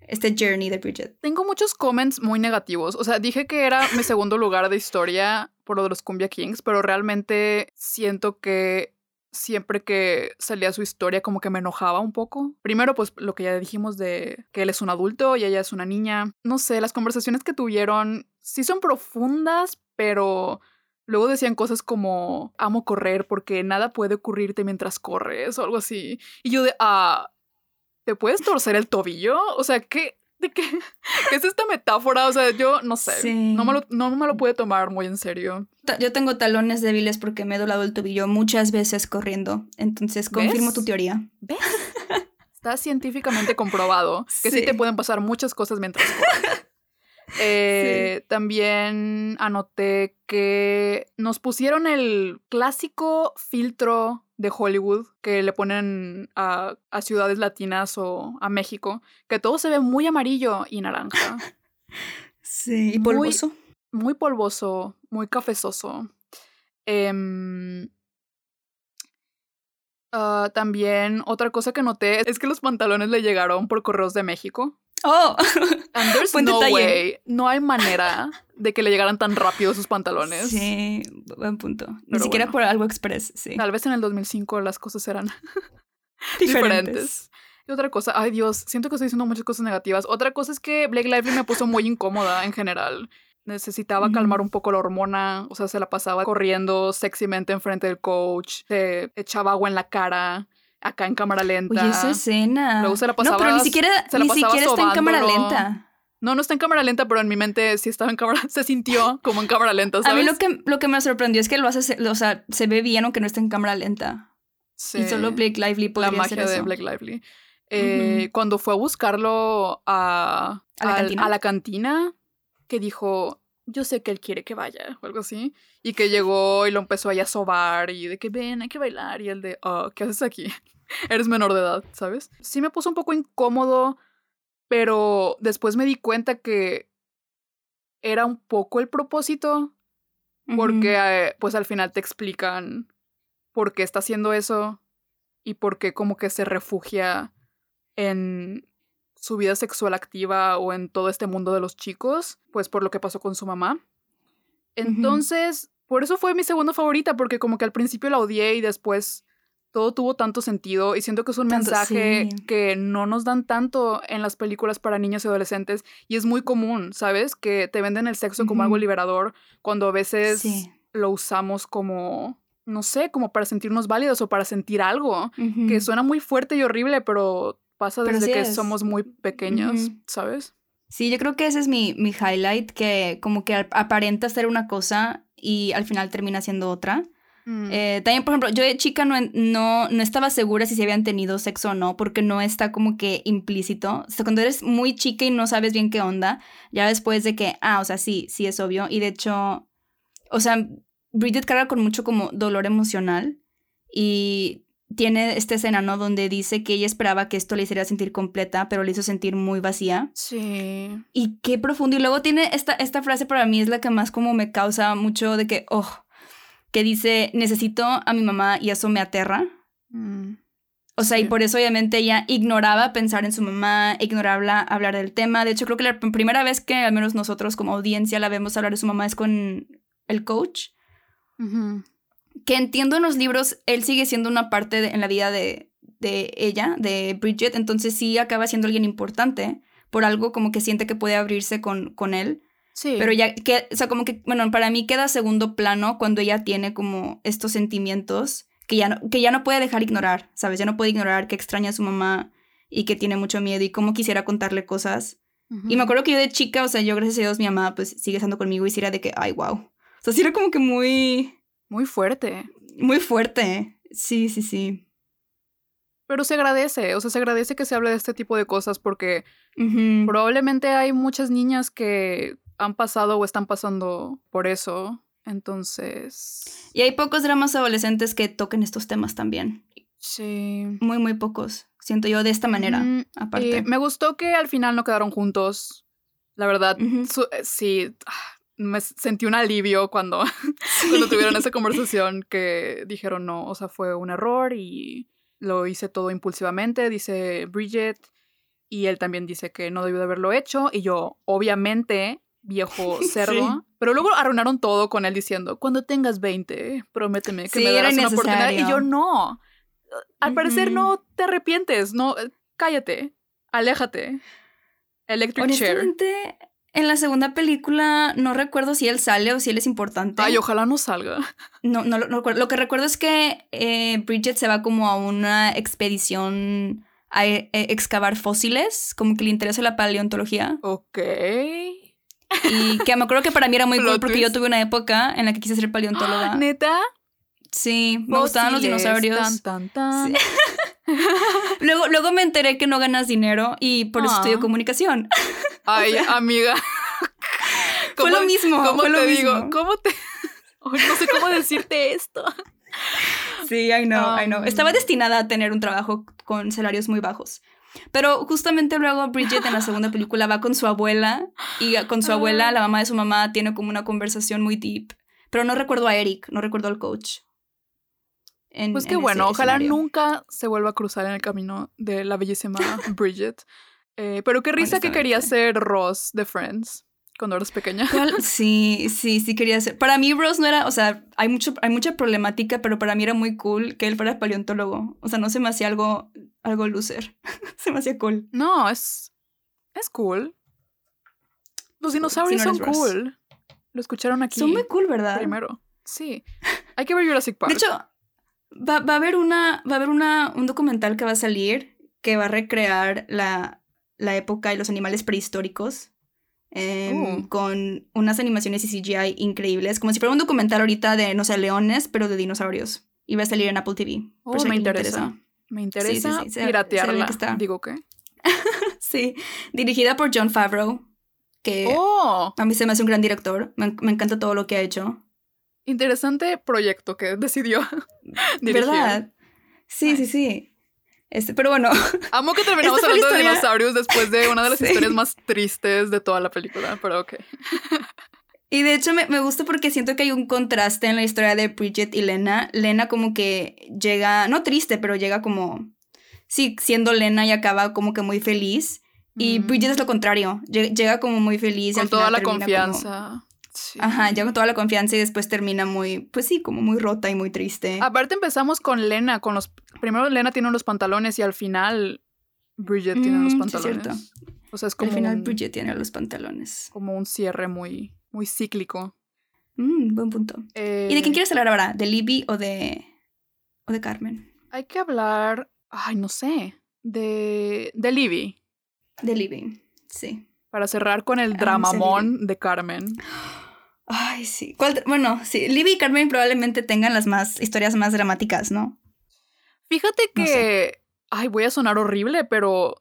Speaker 1: Este journey de Bridget.
Speaker 2: Tengo muchos comments muy negativos. O sea, dije que era mi segundo lugar de historia por lo de los Cumbia Kings, pero realmente siento que siempre que salía su historia como que me enojaba un poco. Primero, pues lo que ya dijimos de que él es un adulto y ella es una niña. No sé, las conversaciones que tuvieron sí son profundas, pero luego decían cosas como amo correr porque nada puede ocurrirte mientras corres o algo así. Y yo de, ah, ¿te puedes torcer el tobillo? O sea, ¿qué? ¿De qué? ¿Qué es esta metáfora? O sea, yo no sé.
Speaker 1: Sí.
Speaker 2: No, me lo, no me lo pude tomar muy en serio.
Speaker 1: Yo tengo talones débiles porque me he doblado el tobillo muchas veces corriendo. Entonces, confirmo
Speaker 2: ¿Ves?
Speaker 1: tu teoría.
Speaker 2: Está científicamente comprobado que sí.
Speaker 1: Sí.
Speaker 2: te pueden pasar muchas cosas mientras corres. Eh, También anoté que nos pusieron el clásico filtro de Hollywood que le ponen a, a ciudades latinas o a México, que todo se ve muy amarillo y naranja.
Speaker 1: Sí, y
Speaker 2: Muy-
Speaker 1: polvoso.
Speaker 2: muy polvoso, muy cafezoso. Em, ah, también otra cosa que noté es que los pantalones le llegaron por correos de México.
Speaker 1: Oh,
Speaker 2: And no
Speaker 1: detalle.
Speaker 2: way, no hay manera de que le llegaran tan rápido sus pantalones.
Speaker 1: sí, buen punto. Ni siquiera por algo express, sí.
Speaker 2: Tal vez en el 2005 las cosas eran diferentes. Y otra cosa, ay Dios, siento que estoy diciendo muchas cosas negativas. Otra cosa es que Blake Lively me puso muy incómoda en general. Necesitaba
Speaker 1: Ujú.
Speaker 2: calmar un poco la hormona, o sea, se la pasaba corriendo sexymente enfrente del coach, se echaba agua en la cara, acá en cámara lenta.
Speaker 1: Oye, esa escena.
Speaker 2: Luego se la
Speaker 1: No, pero ni siquiera,
Speaker 2: se la
Speaker 1: ni
Speaker 2: pasaba
Speaker 1: siquiera está en cámara lenta.
Speaker 2: No, no está en cámara lenta, pero en mi mente sí estaba en cámara, se sintió como en cámara lenta,
Speaker 1: A mí lo que, lo que me sorprendió es que lo hace, o sea, se ve bien aunque no esté en cámara lenta. Y solo Blake Lively podría
Speaker 2: La magia
Speaker 1: hacer
Speaker 2: de
Speaker 1: eso.
Speaker 2: Blake Lively. Eh, Cuando fue a buscarlo a,
Speaker 1: ¿A la
Speaker 2: al-
Speaker 1: cantina?
Speaker 2: a la cantina, que dijo, yo sé que él quiere que vaya, o algo así. Y que llegó y lo empezó ahí a sobar y de que ven, hay que bailar. Y el de, "Ah, ¿qué haces aquí? Eres menor de edad, ¿sabes? Sí me puso un poco incómodo, pero después me di cuenta que era un poco el propósito porque eh, pues al final te explican por qué está haciendo eso y por qué como que se refugia en su vida sexual activa o en todo este mundo de los chicos, pues por lo que pasó con su mamá. Entonces, por eso fue mi segunda favorita, porque como que al principio la odié y después todo tuvo tanto sentido y siento que es un
Speaker 1: Tanto-
Speaker 2: mensaje
Speaker 1: sí.
Speaker 2: que no nos dan tanto en las películas para niños y adolescentes y es muy común, ¿sabes? Que te venden el sexo como algo liberador cuando a veces
Speaker 1: Sí.
Speaker 2: lo usamos como, no sé, como para sentirnos válidos o para sentir algo, que suena muy fuerte y horrible, pero pasa desde
Speaker 1: sí
Speaker 2: que
Speaker 1: es.
Speaker 2: somos muy pequeños. ¿sabes?
Speaker 1: Sí, yo creo que ese es mi, mi highlight, que como que ap- aparenta ser una cosa y al final termina siendo otra.
Speaker 2: Mm.
Speaker 1: Eh, también, por ejemplo, yo de chica no, no, no estaba segura si se habían tenido sexo o no, porque no está como que implícito. O sea, cuando eres muy chica y no sabes bien qué onda, ya después de que, ah, o sea, sí, sí es obvio. Y de hecho, o sea, Bridget carga con mucho como dolor emocional y tiene esta escena, ¿no? Donde dice que ella esperaba que esto le hiciera sentir completa, pero le hizo sentir muy vacía.
Speaker 2: Sí.
Speaker 1: Y qué profundo. Y luego tiene esta, esta frase para mí es la que más como me causa mucho de que, oh, que dice, necesito a mi mamá y eso me aterra.
Speaker 2: Mm.
Speaker 1: O sea, y por eso obviamente ella ignoraba pensar en su mamá, ignoraba hablar del tema. De hecho, creo que la primera vez que al menos nosotros como audiencia la vemos hablar de su mamá es con el coach. Que entiendo en los libros, él sigue siendo una parte de- en la vida de, de ella, de Bridget, entonces sí acaba siendo alguien importante por algo como que siente que puede abrirse con, con él.
Speaker 2: Sí.
Speaker 1: Pero ya, que, o sea, como que, bueno, para mí queda segundo plano cuando ella tiene como estos sentimientos que ya no, que ya no puede dejar ignorar, ¿sabes? Ya no puede ignorar que extraña a su mamá y que tiene mucho miedo y cómo quisiera contarle cosas. Y me acuerdo que yo de chica, o sea, yo gracias a Dios mi mamá pues sigue estando conmigo y sí era de que, ay, wow. O sea, sí era como que muy,
Speaker 2: Muy fuerte.
Speaker 1: muy fuerte. Sí, sí, sí.
Speaker 2: Pero se agradece, o sea, se agradece que se hable de este tipo de cosas porque probablemente hay muchas niñas que han pasado o están pasando por eso. Entonces.
Speaker 1: Y hay pocos dramas adolescentes que toquen estos temas también.
Speaker 2: Sí.
Speaker 1: Muy, muy pocos. Siento yo de esta manera, aparte.
Speaker 2: Eh, me gustó que al final no quedaron juntos. La verdad, su- eh, sí. Me sentí un alivio cuando, cuando tuvieron esa conversación que dijeron no, o sea, fue un error y lo hice todo impulsivamente, dice Bridget, y él también dice que no debió de haberlo hecho, y yo, obviamente, viejo cerdo,
Speaker 1: Sí.
Speaker 2: pero luego arruinaron todo con él diciendo, cuando tengas 20, prométeme que
Speaker 1: Sí,
Speaker 2: me darás una oportunidad, y yo no. Al parecer no te arrepientes, no, eh, cállate, aléjate. Electric Chair.
Speaker 1: En la segunda película no recuerdo si él sale o si él es importante.
Speaker 2: Ay, ojalá no salga.
Speaker 1: No, no, lo- no recuerdo. Lo que recuerdo es que eh, Bridget se va como a una expedición a eh, excavar fósiles, como que le interesa la paleontología.
Speaker 2: Ok.
Speaker 1: Y que me acuerdo que para mí era muy cool porque yo tuve una época en la que quise ser paleontóloga.
Speaker 2: ¿Neta?
Speaker 1: Sí, me gustaban los dinosaurios.
Speaker 2: Tan, tan, tan.
Speaker 1: Sí. Luego, luego me enteré que no ganas dinero y por eso
Speaker 2: Ah.
Speaker 1: estudio comunicación.
Speaker 2: Ay, amiga.
Speaker 1: Fue lo mismo,
Speaker 2: ¿Cómo
Speaker 1: fue lo
Speaker 2: te digo?
Speaker 1: mismo.
Speaker 2: ¿Cómo te.? No sé cómo decirte esto.
Speaker 1: Sí, I know, I know.
Speaker 2: Um.
Speaker 1: Estaba destinada a tener un trabajo con salarios muy bajos. Pero justamente luego Bridget en la segunda película va con su abuela y con su abuela,
Speaker 2: Ah.
Speaker 1: la mamá de su mamá, tiene como una conversación muy deep. Pero no recuerdo a Eric, no recuerdo al coach. En-
Speaker 2: Pues qué bueno, ojalá
Speaker 1: escenario.
Speaker 2: nunca se vuelva a cruzar en el camino de la bellísima Bridget. Eh, pero qué risa que quería ser Ross de Friends cuando eras pequeña.
Speaker 1: ¿Cuál? Sí, sí, sí quería ser. Para mí Ross no era, o sea, hay, mucho, hay mucha problemática, pero para mí era muy cool que él fuera paleontólogo. O sea, no se me hacía algo, algo loser. se me hacía cool.
Speaker 2: No, es. Es cool. Los dinosaurios
Speaker 1: Si no eres
Speaker 2: son
Speaker 1: Ross.
Speaker 2: cool. Lo escucharon aquí
Speaker 1: Son muy cool, ¿verdad?
Speaker 2: primero. Sí. Hay que ver Jurassic Park.
Speaker 1: De hecho, va, va a haber, una, va a haber una, un documental que va a salir que va a recrear la, la época y los animales prehistóricos. em,
Speaker 2: Uh.
Speaker 1: Con unas animaciones y CGI increíbles, como si fuera un documental ahorita de, no sé, leones, pero de dinosaurios. Y va a salir en Apple TV.
Speaker 2: Oh, me interesa. Me interesa piratearla. Digo qué.
Speaker 1: sí. Dirigida por John Favreau. Que oh. a mí se me hace un gran director. Me, encanta todo lo que ha hecho.
Speaker 2: Interesante proyecto que decidió dirigir. ¿Verdad?
Speaker 1: Sí, sí, sí. Este, pero bueno.
Speaker 2: Amo que terminamos hablando de dinosaurios después de una de las historias más tristes de toda la película, pero ok.
Speaker 1: Y de hecho me, me, gusta porque siento que hay un contraste en la historia de Bridget y Lena. Lena como que llega, no triste, pero llega como, sí, siendo Lena y acaba como que muy feliz. Y mm. Bridget es lo contrario, llega como muy feliz.
Speaker 2: Con toda la confianza.
Speaker 1: Ajá, llega con toda la confianza y después termina muy, pues sí, como muy rota y muy triste.
Speaker 2: Aparte empezamos con Lena, con los... Primero Lena tiene los pantalones y al final Bridget tiene los mm, pantalones.
Speaker 1: o sea, es como... Al final Bridget tiene los pantalones.
Speaker 2: Como un cierre muy muy cíclico.
Speaker 1: Mm, buen punto. ¿Y de quién eh, quieres hablar ahora? ¿De Libby o de, o de Carmen?
Speaker 2: Hay que hablar, ay, no sé, de, de Libby.
Speaker 1: De Libby, sí.
Speaker 2: Para cerrar con el dramamón de Carmen.
Speaker 1: Ay, sí. Bueno, sí, Libby y Carmen probablemente tengan las más historias más dramáticas, ¿no?
Speaker 2: Fíjate que, ay, voy a sonar horrible, pero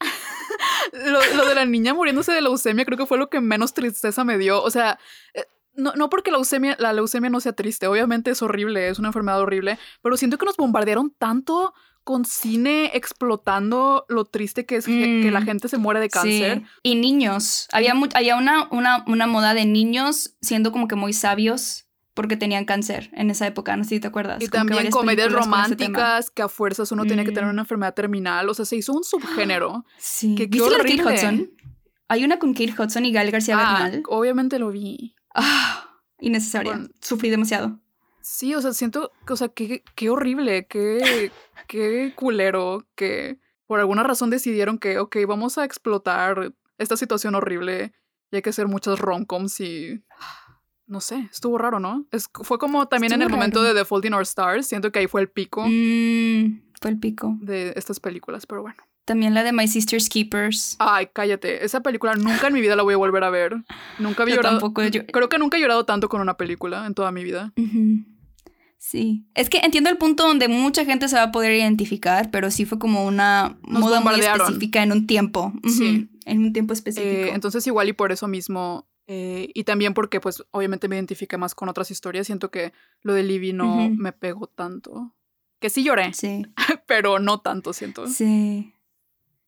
Speaker 2: lo, de la niña muriéndose de leucemia creo que fue lo que menos tristeza me dio. O sea, eh, no, no porque la leucemia, la leucemia no sea triste, obviamente es horrible, es una enfermedad horrible, pero siento que nos bombardearon tanto con cine explotando lo triste que es que, la mm, gente se muere de cáncer.
Speaker 1: Y niños. Había, había una, una, una moda de niños siendo como que muy sabios porque tenían cáncer en esa época, no sé si te acuerdas.
Speaker 2: Y también comedias románticas que a fuerzas uno tiene que tener mm. una enfermedad terminal, o sea, se hizo un subgénero.
Speaker 1: Sí. Que, ¿Viste la de Kate Hudson? Hay una con Kate Hudson y Gael García ah, Bernal.
Speaker 2: Obviamente lo vi.
Speaker 1: Ah, innecesaria. Sufrí demasiado.
Speaker 2: Sí, o sea, siento, o sea, qué, qué horrible, qué, qué culero que por alguna razón decidieron que, ok, vamos a explotar esta situación horrible y hay que hacer muchas romcoms y no sé, estuvo raro, ¿no? Es, fue como también en el momento de The Fault in Our Stars, siento que ahí fue el pico.
Speaker 1: Mm, fue el pico.
Speaker 2: De estas películas, pero bueno.
Speaker 1: También la de My Sister's Keepers.
Speaker 2: Ay, cállate. Esa película nunca en mi vida la voy a volver a ver. Nunca había llorado. Tampoco, Creo que nunca he llorado tanto con una película en toda mi vida.
Speaker 1: Sí. Es que entiendo el punto donde mucha gente se va a poder identificar, pero sí fue como una moda muy específica en un tiempo. Sí. En un tiempo específico.
Speaker 2: Eh, entonces, igual y por eso mismo eh, y también porque, pues, obviamente me identifique más con otras historias. Siento que lo de Libby no me pegó tanto. Que sí lloré. Sí. pero no tanto, siento.
Speaker 1: Sí.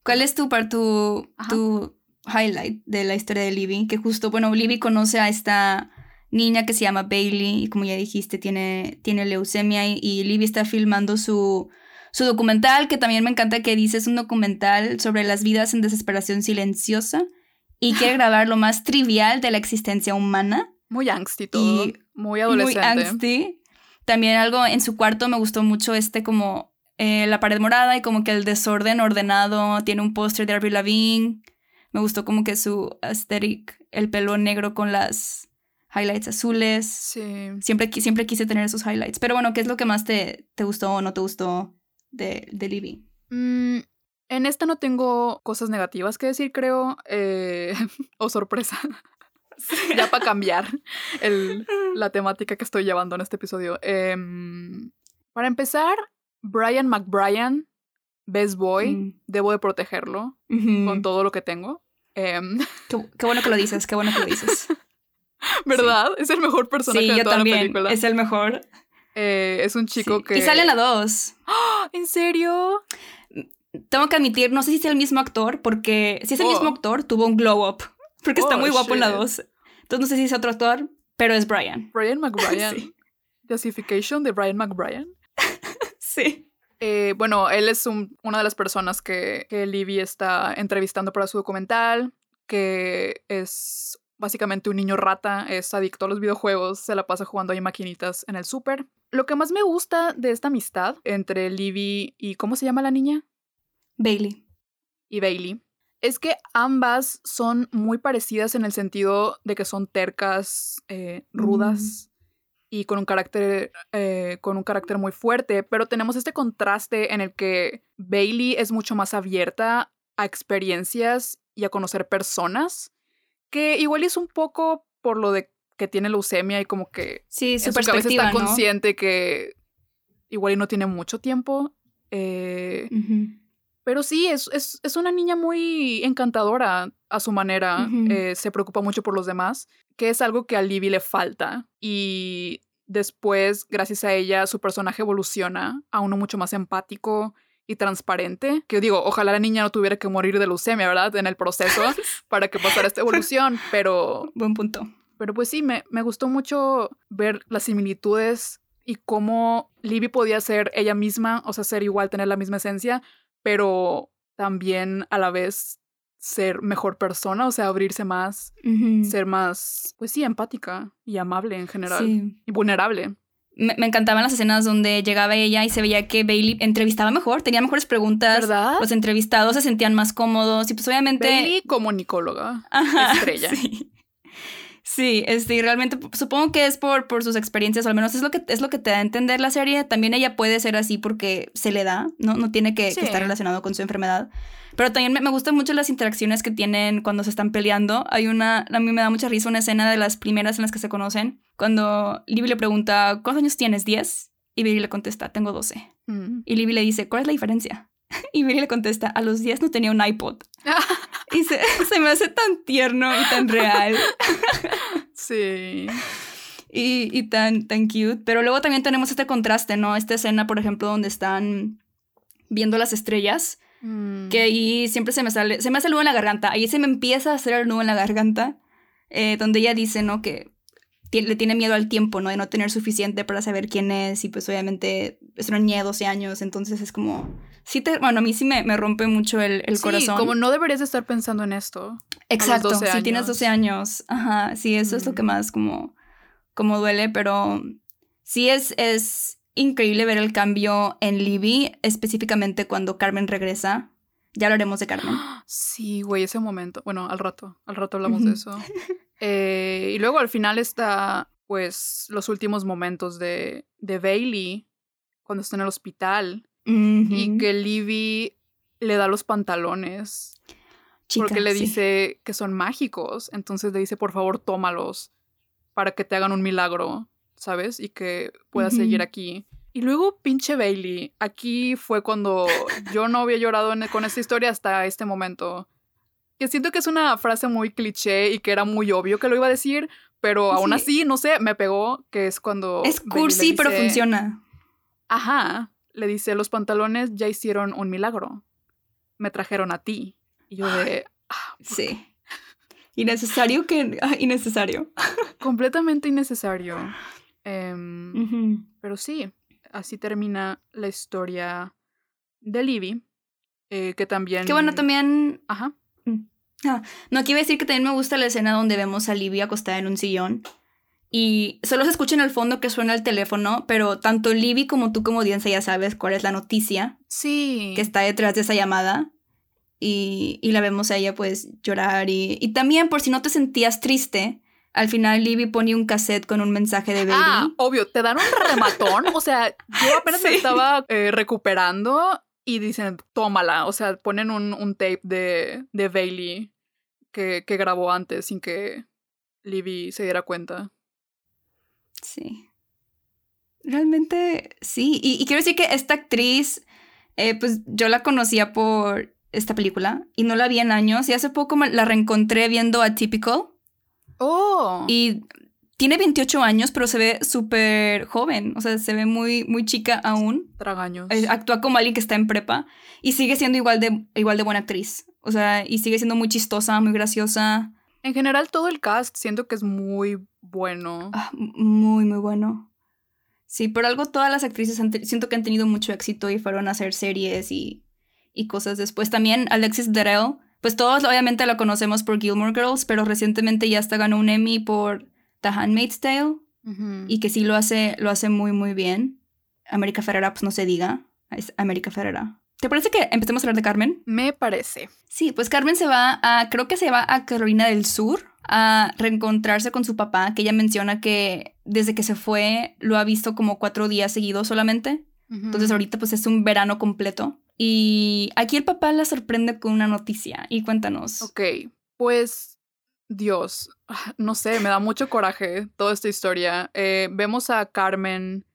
Speaker 1: ¿Cuál es tu, tu, tu highlight de la historia de Libby? Que justo, bueno, Libby conoce a esta niña que se llama Bailey y como ya dijiste, tiene, tiene leucemia y, y Libby está filmando su, su documental, que también me encanta que dice, es un documental sobre las vidas en desesperación silenciosa y quiere grabar lo más trivial de la existencia humana.
Speaker 2: Muy angsty todo, muy adolescente. Muy angsty.
Speaker 1: También algo en su cuarto me gustó mucho este como eh, la pared morada y como que el desorden ordenado, tiene un póster de Avril Lavigne. Me gustó como que su aesthetic, el pelo negro con las highlights azules. Sí. Siempre, siempre quise tener esos highlights. Pero bueno, ¿qué es lo que más te, te gustó o no te gustó de, de Libby?
Speaker 2: Mm, en esta no tengo cosas negativas que decir, creo, eh, o sorpresa. ya para cambiar la temática que estoy llevando en este episodio. Em, para empezar, Brian McBrien, Best Boy, mm. debo de protegerlo con todo lo que tengo. Em,
Speaker 1: qué, bueno que lo dices, qué bueno que lo dices.
Speaker 2: ¿Verdad? Es el mejor personaje de toda también. la película.
Speaker 1: Es el mejor.
Speaker 2: Eh, es un chico que.
Speaker 1: Y sale en la 2.
Speaker 2: ¿En serio?
Speaker 1: Tengo que admitir, no sé si es el mismo actor, porque si es el mismo oh. actor, tuvo un glow up. Porque está oh, muy guapo en la 2. Entonces no sé si es otro actor, pero es Brian.
Speaker 2: Brian McBrien. sí. Justification de Brian McBrien.
Speaker 1: sí.
Speaker 2: Eh, bueno, él es una de las personas que, que Libby está entrevistando para su documental, que es básicamente un niño rata, es adicto a los videojuegos, se la pasa jugando ahí maquinitas en el súper. Lo que más me gusta de esta amistad entre Libby y ¿cómo se llama la niña?
Speaker 1: Bailey.
Speaker 2: Y Bailey. Es que ambas son muy parecidas en el sentido de que son tercas, eh, rudas mm. y con un carácter. Eh, con un carácter muy fuerte. Pero tenemos este contraste en el que Bailey es mucho más abierta a experiencias y a conocer personas. Que igual es un poco por lo de que tiene leucemia y como que
Speaker 1: sí, su,
Speaker 2: está consciente que igual y no tiene mucho tiempo. Eh, pero sí, es, es, es, una niña muy encantadora a su manera. Eh, se preocupa mucho por los demás, que es algo que a Libby le falta. Y después, gracias a ella, su personaje evoluciona a uno mucho más empático y transparente. Que digo, ojalá la niña no tuviera que morir de leucemia, ¿verdad? En el proceso para que pasara esta evolución, pero...
Speaker 1: Buen punto.
Speaker 2: Pero pues sí, me, me gustó mucho ver las similitudes y cómo Libby podía ser ella misma, o sea, ser igual, tener la misma esencia, pero también a la vez ser mejor persona, o sea, abrirse más, ser más, pues sí, empática y amable en general y vulnerable.
Speaker 1: Me, encantaban las escenas donde llegaba ella y se veía que Bailey entrevistaba mejor, tenía mejores preguntas. ¿Verdad? Los entrevistados se sentían más cómodos y pues obviamente...
Speaker 2: Bailey comunicóloga, estrella.
Speaker 1: Sí, este, realmente supongo que es por, por sus experiencias, o al menos es lo, que, es lo que te da a entender la serie. También ella puede ser así porque se le da, ¿no? No tiene que, estar relacionado con su enfermedad. Pero también me, me, gustan mucho las interacciones que tienen cuando se están peleando. Hay una, a mí me da mucha risa una escena de las primeras en las que se conocen, cuando Libby le pregunta, ¿cuántos años tienes? ¿10? Y Billy le contesta, tengo 12. Mm. Y Libby le dice, ¿cuál es la diferencia? Y Billy le contesta, a los 10 no tenía un iPod. y se, se, me hace tan tierno y tan real.
Speaker 2: sí.
Speaker 1: Y, y, tan, tan cute. Pero luego también tenemos este contraste, ¿no? Esta escena, por ejemplo, donde están viendo las estrellas. Mm. Que ahí siempre se me sale, se me hace el nudo en la garganta. Ahí se me empieza a hacer el nudo en la garganta. Eh, donde ella dice, ¿no? Que le tiene miedo al tiempo, ¿no? De no tener suficiente para saber quién es y pues obviamente es una niña de 12 años, entonces es como... Sí te, bueno, a mí sí me, me rompe mucho el, el sí, corazón.
Speaker 2: como no deberías estar pensando en esto.
Speaker 1: Exacto, si tienes 12 años. Ajá, sí, eso es lo que mm. más como, como duele, pero sí es, es increíble ver el cambio en Libby, específicamente cuando Carmen regresa. Ya hablaremos de Carmen.
Speaker 2: Sí, güey, ese momento. Bueno, al rato, al rato hablamos de eso. Eh, y luego al final está, pues, los últimos momentos de, de Bailey, cuando está en el hospital, y que Libby le da los pantalones. porque le dice que son mágicos. Entonces le dice, por favor, tómalos para que te hagan un milagro, ¿sabes? Y que puedas seguir aquí. Y luego, pinche Bailey, aquí fue cuando yo no había llorado con esta historia hasta este momento que siento que es una frase muy cliché y que era muy obvio que lo iba a decir, pero aún así, no sé, me pegó, que es cuando...
Speaker 1: Es cursi, pero funciona.
Speaker 2: Ajá, le dice, los pantalones ya hicieron un milagro, me trajeron a ti. Y yo de...
Speaker 1: Ah, sí. Innecesario que... Ah, innecesario.
Speaker 2: Completamente innecesario. Em, pero sí, así termina la historia de Libby, eh, que también...
Speaker 1: Que bueno, también... Ajá. Ah, no, aquí iba a decir que también me gusta la escena donde vemos a Libby acostada en un sillón. Y solo se escucha en el fondo que suena el teléfono, pero tanto Libby como tú como audiencia ya sabes cuál es la noticia.
Speaker 2: Sí.
Speaker 1: Que está detrás de esa llamada. Y, y la vemos a ella pues llorar. Y, y también por si no te sentías triste, al final Libby pone un cassette con un mensaje de Baby.
Speaker 2: Ah, obvio, te dan un rematón. o sea, yo apenas me estaba eh, recuperando y dicen, tómala. O sea, ponen un, un tape de, de Bailey que, que, grabó antes sin que Libby se diera cuenta.
Speaker 1: Sí. Realmente sí. Y, quiero decir que esta actriz, eh, pues yo la conocía por esta película y no la vi en años. Y hace poco la reencontré viendo a Typical.
Speaker 2: Oh.
Speaker 1: Y tiene 28 años, pero se ve súper joven. O sea, se ve muy, muy chica aún.
Speaker 2: Tragaños.
Speaker 1: Eh, actúa como alguien que está en prepa. Y sigue siendo igual de, igual de buena actriz. O sea, y sigue siendo muy chistosa, muy graciosa.
Speaker 2: En general, todo el cast siento que es muy bueno.
Speaker 1: Ah, muy, muy bueno. Sí, por algo todas las actrices siento que han tenido mucho éxito y fueron a hacer series y, y cosas después. También Alexis Darrell, pues todos obviamente la conocemos por Gilmore Girls, pero recientemente ya hasta ganó un Emmy por The Handmaid's Tale y que sí lo hace, lo hace muy, muy bien. América Ferrera, pues no se diga, es América Ferrera. ¿Te parece que empecemos a hablar de Carmen?
Speaker 2: Me parece.
Speaker 1: Sí, pues Carmen se va a, creo que se va a Carolina del Sur a reencontrarse con su papá, que ella menciona que desde que se fue lo ha visto como cuatro días seguidos solamente. Entonces ahorita pues es un verano completo. Y aquí el papá la sorprende con una noticia. Y cuéntanos.
Speaker 2: Ok, pues Dios, no sé, me da mucho coraje toda esta historia. Eh, vemos a Carmen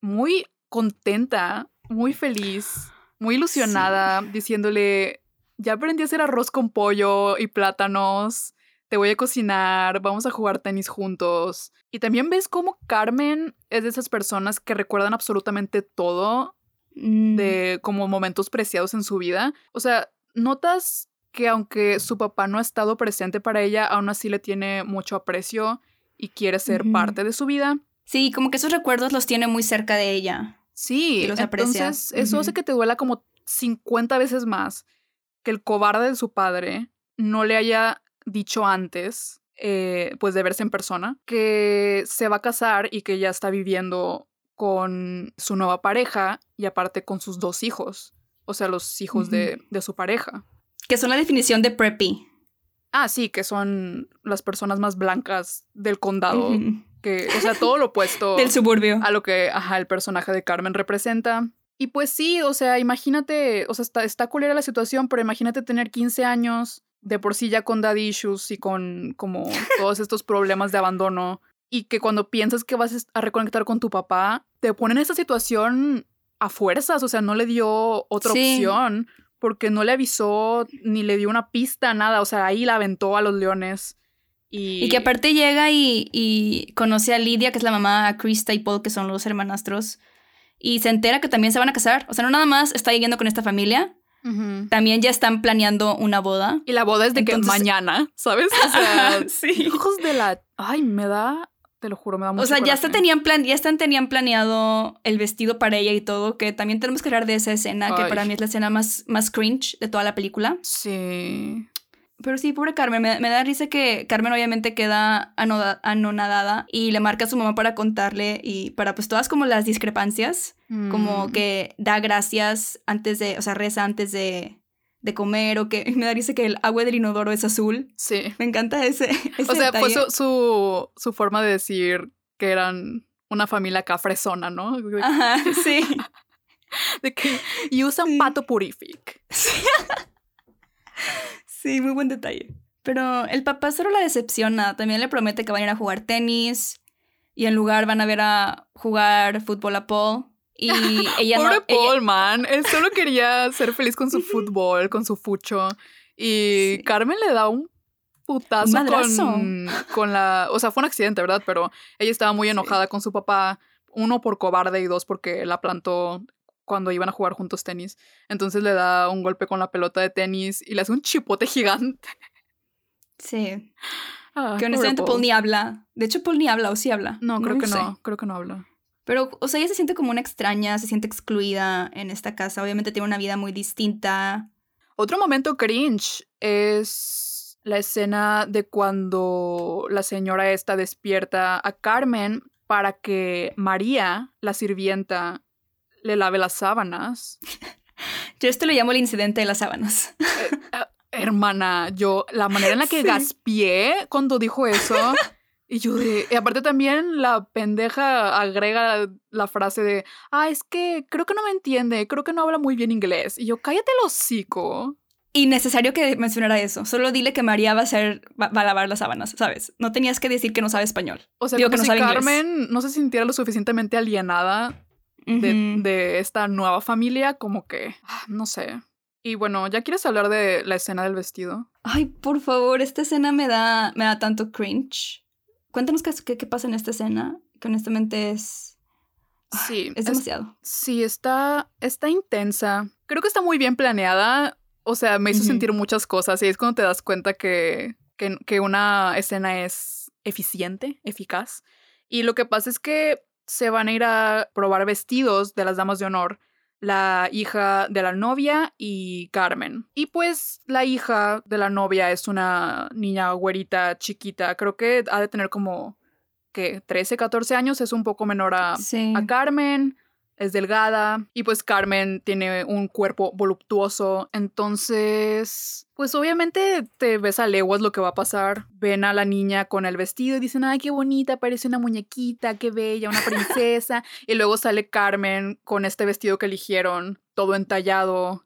Speaker 2: muy contenta, muy feliz, muy ilusionada, diciéndole, ya aprendí a hacer arroz con pollo y plátanos, te voy a cocinar, vamos a jugar tenis juntos. Y también ves cómo Carmen es de esas personas que recuerdan absolutamente todo
Speaker 1: Mm,
Speaker 2: de como momentos preciados en su vida. O sea, notas que aunque su papá no ha estado presente para ella, aún así le tiene mucho aprecio y quiere ser parte de su vida.
Speaker 1: Sí, como que esos recuerdos los tiene muy cerca de ella.
Speaker 2: Sí,
Speaker 1: Y los aprecia.
Speaker 2: entonces eso hace que te duela como 50 veces más que el cobarde de su padre no le haya dicho antes, eh, pues de verse en persona, que se va a casar y que ya está viviendo con su nueva pareja y aparte con sus dos hijos, o sea, los hijos de, de su pareja.
Speaker 1: Que son la definición de preppy.
Speaker 2: Ah, sí, que son las personas más blancas del condado. Que, o sea, todo lo opuesto
Speaker 1: Del suburbio.
Speaker 2: a lo que ajá, el personaje de Carmen representa. Y pues sí, o sea, imagínate, o sea, está, está culera la situación, pero imagínate tener 15 años, de por sí ya con daddy issues y con como todos estos problemas de abandono, y que cuando piensas que vas a reconectar con tu papá, te ponen en esa situación a fuerzas, o sea, no le dio otra
Speaker 1: Sí.
Speaker 2: opción, porque no le avisó ni le dio una pista, nada, o sea, ahí la aventó a los leones. Y,
Speaker 1: Y que aparte llega y, y conoce a Lidia, que es la mamá, a Krista y Paul, que son los hermanastros, y se entera que también se van a casar. O sea, no nada más está yendo con esta familia, también ya están planeando una boda.
Speaker 2: Y la boda es de que mañana, ¿sabes? O sea,
Speaker 1: sí.
Speaker 2: hijos de la. Ay, me da. Te lo juro, me da mucho
Speaker 1: O sea, ya
Speaker 2: coraje.
Speaker 1: tenían plan, ya están tenían planeado el vestido para ella y todo, que también tenemos que hablar de esa escena, que para mí es la escena más, más cringe de toda la película.
Speaker 2: Sí.
Speaker 1: Pero sí, pobre Carmen, me, me da risa que Carmen obviamente queda anoda- anonadada y le marca a su mamá para contarle y para pues todas como las discrepancias, como
Speaker 2: Mm.
Speaker 1: que da gracias antes de, o sea, reza antes de, de comer o que me da risa que el agua del inodoro es azul.
Speaker 2: Sí.
Speaker 1: Me encanta ese. ese
Speaker 2: O sea,
Speaker 1: detalle.
Speaker 2: su, su, su forma de decir que eran una familia acá fresona, ¿no?
Speaker 1: Ajá, sí.
Speaker 2: de que. Y usan
Speaker 1: Sí.
Speaker 2: pato purific.
Speaker 1: Sí, muy buen detalle. Pero el papá solo la decepciona. También le promete que van a ir a jugar tenis. Y en lugar van a ver a jugar fútbol a Paul. Y ella
Speaker 2: Pobre
Speaker 1: no. ella-
Speaker 2: Paul, man. Él solo quería ser feliz con su fútbol, con su fucho. Y
Speaker 1: Sí.
Speaker 2: Carmen le da un putazo con, con la. O sea, fue un accidente, ¿verdad? Pero ella estaba muy
Speaker 1: Sí.
Speaker 2: enojada con su papá. Uno por cobarde y dos porque la plantó cuando iban a jugar juntos tenis. Entonces le da un golpe con la pelota de tenis y le hace un chipote gigante.
Speaker 1: Sí.
Speaker 2: Ah,
Speaker 1: Que honestamente Paul
Speaker 2: Paul.
Speaker 1: ni habla. De hecho, Paul ni habla o sí habla.
Speaker 2: No, creo que
Speaker 1: sé.
Speaker 2: no. Creo que no habla.
Speaker 1: Pero, o sea, ella se siente como una extraña, se siente excluida en esta casa. Obviamente tiene una vida muy distinta.
Speaker 2: Otro momento cringe es la escena de cuando la señora esta despierta a Carmen para que María, la sirvienta, le lave las sábanas.
Speaker 1: Yo esto lo llamo el incidente de las sábanas.
Speaker 2: Hermana, yo, la manera en la que
Speaker 1: Sí.
Speaker 2: gaspié cuando dijo eso. Y yo de. Y aparte también la pendeja agrega la frase de. Ah, es que creo que no me entiende, creo que no habla muy bien inglés. Y yo, cállate el hocico.
Speaker 1: Innecesario que mencionara eso. Solo dile que María va a hacer, va, va a lavar las sábanas, ¿sabes? No tenías que decir que no sabe español.
Speaker 2: O sea,
Speaker 1: Digo
Speaker 2: como
Speaker 1: que no
Speaker 2: si
Speaker 1: sabe inglés.
Speaker 2: Carmen no se sintiera lo suficientemente alienada de, esta nueva familia, como que, ah, no sé. Y bueno, ¿ya quieres hablar de la escena del vestido?
Speaker 1: Ay, por favor, esta escena me da, me da tanto cringe. Cuéntanos qué, qué, qué pasa en esta escena, que honestamente es,
Speaker 2: Sí,
Speaker 1: es demasiado.
Speaker 2: sí, está, está intensa. Creo que está muy bien planeada. O sea, me hizo sentir muchas cosas y es cuando te das cuenta que, que, que una escena es eficiente, eficaz. Y lo que pasa es que se van a ir a probar vestidos de las damas de honor la hija de la novia y Carmen. Y pues la hija de la novia es una niña güerita chiquita, creo que ha de tener como que 13, 14 años, es un poco menor a,
Speaker 1: Sí.
Speaker 2: a Carmen, es delgada y pues Carmen tiene un cuerpo voluptuoso, entonces pues obviamente te ves a leguas lo que va a pasar. Ven a la niña con el vestido y dicen, ay, qué bonita, parece una muñequita, qué bella, una princesa. y luego sale Carmen con este vestido que eligieron, todo entallado.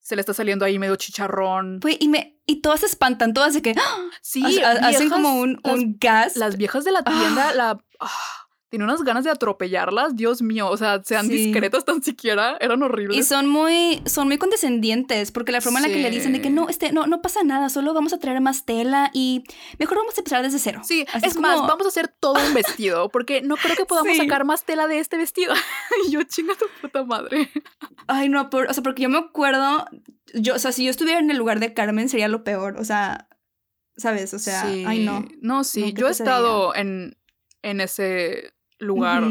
Speaker 2: Se le está saliendo ahí medio chicharrón.
Speaker 1: Pues, y, me, y todas se espantan, todas de que ¡ah!
Speaker 2: Sí,
Speaker 1: Ha- ha- hacen como un,
Speaker 2: las-
Speaker 1: un gas.
Speaker 2: Las viejas de la tienda, la... ah, Tiene unas ganas de atropellarlas, Dios mío, o sea, sean discretas tan siquiera, eran horribles.
Speaker 1: Y son muy, son muy condescendientes, porque la forma en la que le dicen de que no, este, no, no pasa nada, solo vamos a traer más tela y mejor vamos a empezar desde cero.
Speaker 2: Sí, es, más, vamos a hacer todo un vestido, porque no creo que podamos sacar más tela de este vestido. y yo, chinga tu puta madre.
Speaker 1: Ay, no, o sea, porque yo me acuerdo, yo, o sea, si yo estuviera en el lugar de Carmen sería lo peor, o sea, ¿sabes? O sea, ay no.
Speaker 2: No, sí, yo he estado en, en ese lugar.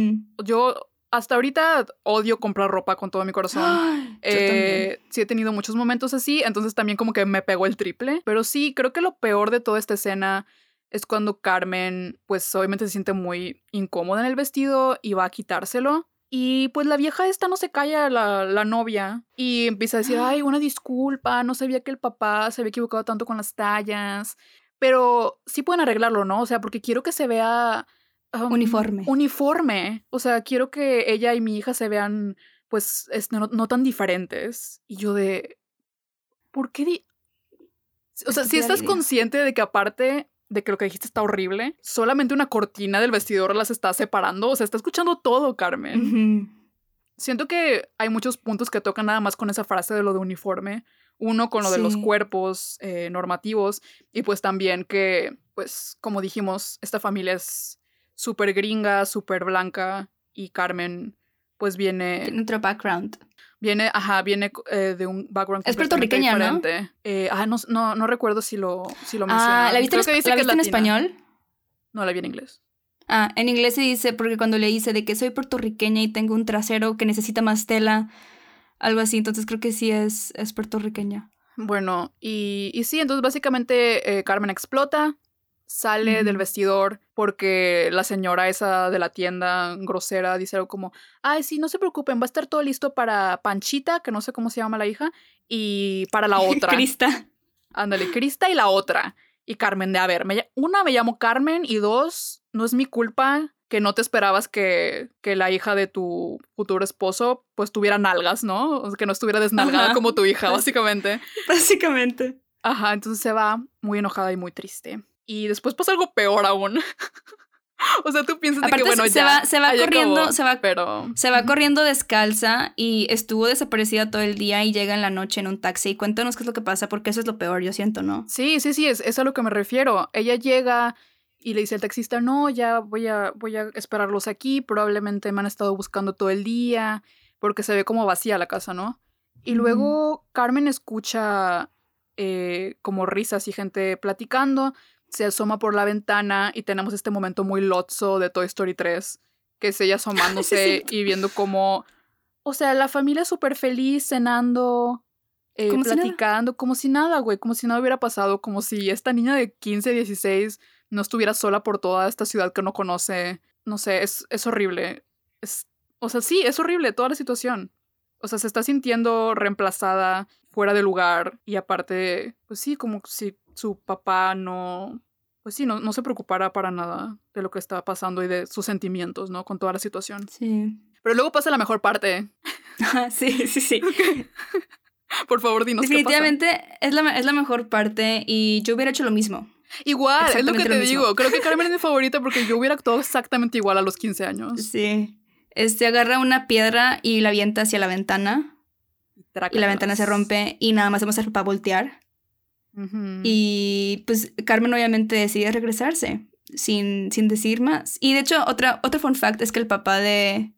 Speaker 2: Yo hasta ahorita odio comprar ropa con todo mi corazón. Eh, sí he tenido muchos momentos así, entonces también como que me pegó el triple. Pero sí, creo que lo peor de toda esta escena es cuando Carmen, pues obviamente se siente muy incómoda en el vestido y va a quitárselo. Y pues la vieja esta no se calla, la, la novia, y empieza a decir, ay, una disculpa, no sabía que el papá se había equivocado tanto con las tallas, pero sí pueden arreglarlo, ¿no? O sea, porque quiero que se vea...
Speaker 1: uniforme.
Speaker 2: Uniforme. O sea, quiero que ella y mi hija se vean, pues, no, no, tan diferentes. Y yo de... ¿Por qué? O sea, si estás consciente de que aparte de que lo que dijiste está horrible, solamente una cortina del vestidor las está separando. O sea, está escuchando todo, Carmen. Siento que hay muchos puntos que tocan nada más con esa frase de lo de uniforme. Uno con lo de los cuerpos eh, normativos y pues también que, pues, como dijimos, esta familia es súper gringa, súper blanca y Carmen pues viene...
Speaker 1: Tiene otro background.
Speaker 2: Viene, ajá, viene eh, de un background
Speaker 1: Es puertorriqueña, diferente.
Speaker 2: ¿no? Eh, ah, no, no, no, recuerdo si lo, si lo Ah,
Speaker 1: ¿la viste, en, español?
Speaker 2: No, la vi en inglés.
Speaker 1: Ah, en inglés se dice, porque cuando le dice de que soy puertorriqueña y tengo un trasero que necesita más tela, algo así, entonces creo que sí es, es puertorriqueña.
Speaker 2: Bueno, y, y sí, entonces básicamente eh, Carmen explota, sale del vestidor porque la señora esa de la tienda grosera dice algo como, ay, sí, no se preocupen, va a estar todo listo para Panchita, que no sé cómo se llama la hija, y para la otra.
Speaker 1: Crista.
Speaker 2: Ándale, Crista y la otra. Y Carmen de, a ver, una me llamo Carmen y dos, no es mi culpa que no te esperabas que, que la hija de tu futuro esposo pues tuviera nalgas, ¿no? O sea, que no estuviera desnalgada como tu hija, básicamente.
Speaker 1: Básicamente.
Speaker 2: Ajá, entonces se va muy enojada y muy triste. Y después pasa algo peor aún. o sea, tú piensas que bueno,
Speaker 1: se
Speaker 2: ya,
Speaker 1: va, se va corriendo, se va, pero... se va corriendo descalza y estuvo desaparecida todo el día y llega en la noche en un taxi. Cuéntanos qué es lo que pasa, porque eso es lo peor, yo siento, ¿no?
Speaker 2: Sí, sí, sí, es, es a lo que me refiero. Ella llega y le dice al taxista, no, ya voy a, voy a esperarlos aquí, probablemente me han estado buscando todo el día, porque se ve como vacía la casa, ¿no? Y luego Carmen escucha eh, como risas y gente platicando, se asoma por la ventana y tenemos este momento muy lotso de Toy Story 3, que es ella asomándose y viendo cómo, o sea, la familia súper feliz cenando, eh, platicando, como si nada, güey, como si nada hubiera pasado, como si esta niña de 15, 16 no estuviera sola por toda esta ciudad que no conoce. No sé, es, es horrible. Es, o sea, sí, es horrible toda la situación. O sea, se está sintiendo reemplazada, fuera de lugar y aparte, pues sí, como si su papá no, pues sí, no, no se preocupara para nada de lo que estaba pasando y de sus sentimientos, ¿no? Con toda la situación.
Speaker 1: Sí.
Speaker 2: Pero luego pasa la mejor parte.
Speaker 1: sí, sí, sí.
Speaker 2: Por favor, dinos.
Speaker 1: Definitivamente qué pasa. Es, la, es la mejor parte y yo hubiera hecho lo mismo.
Speaker 2: Igual, es lo que te digo. Creo que Carmen es mi favorita porque yo hubiera actuado exactamente igual a los 15 años.
Speaker 1: Sí. Este agarra una piedra y la avienta hacia la ventana. Y la ventana se rompe y nada más hemos para voltear. Y pues Carmen obviamente decide regresarse sin, sin decir más. Y de hecho, otra, otro fun fact es que el papá de...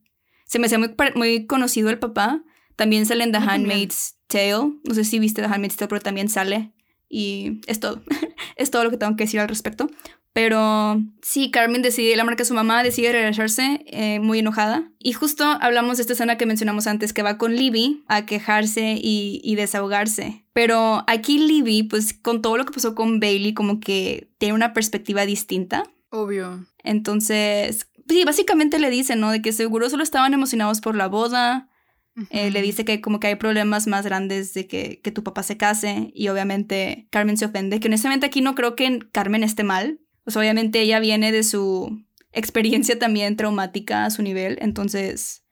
Speaker 1: Se me hacía muy, muy conocido el papá. También sale en The Handmaid's Tale. No sé si viste The Handmaid's Tale, pero también sale. Y es todo. es todo lo que tengo que decir al respecto. Pero sí, Carmen decide, la marca su mamá, decide regresarse eh, muy enojada. Y justo hablamos de esta escena que mencionamos antes, que va con Libby a quejarse y, y, desahogarse. Pero aquí Libby, pues con todo lo que pasó con Bailey, como que tiene una perspectiva distinta.
Speaker 2: Obvio.
Speaker 1: Entonces, sí, básicamente le dice, ¿no? De que seguro solo estaban emocionados por la boda. Eh, le dice que como que hay problemas más grandes de que, que, tu papá se case y obviamente Carmen se ofende, que honestamente aquí no creo que Carmen esté mal, pues obviamente ella viene de su experiencia también traumática a su nivel, entonces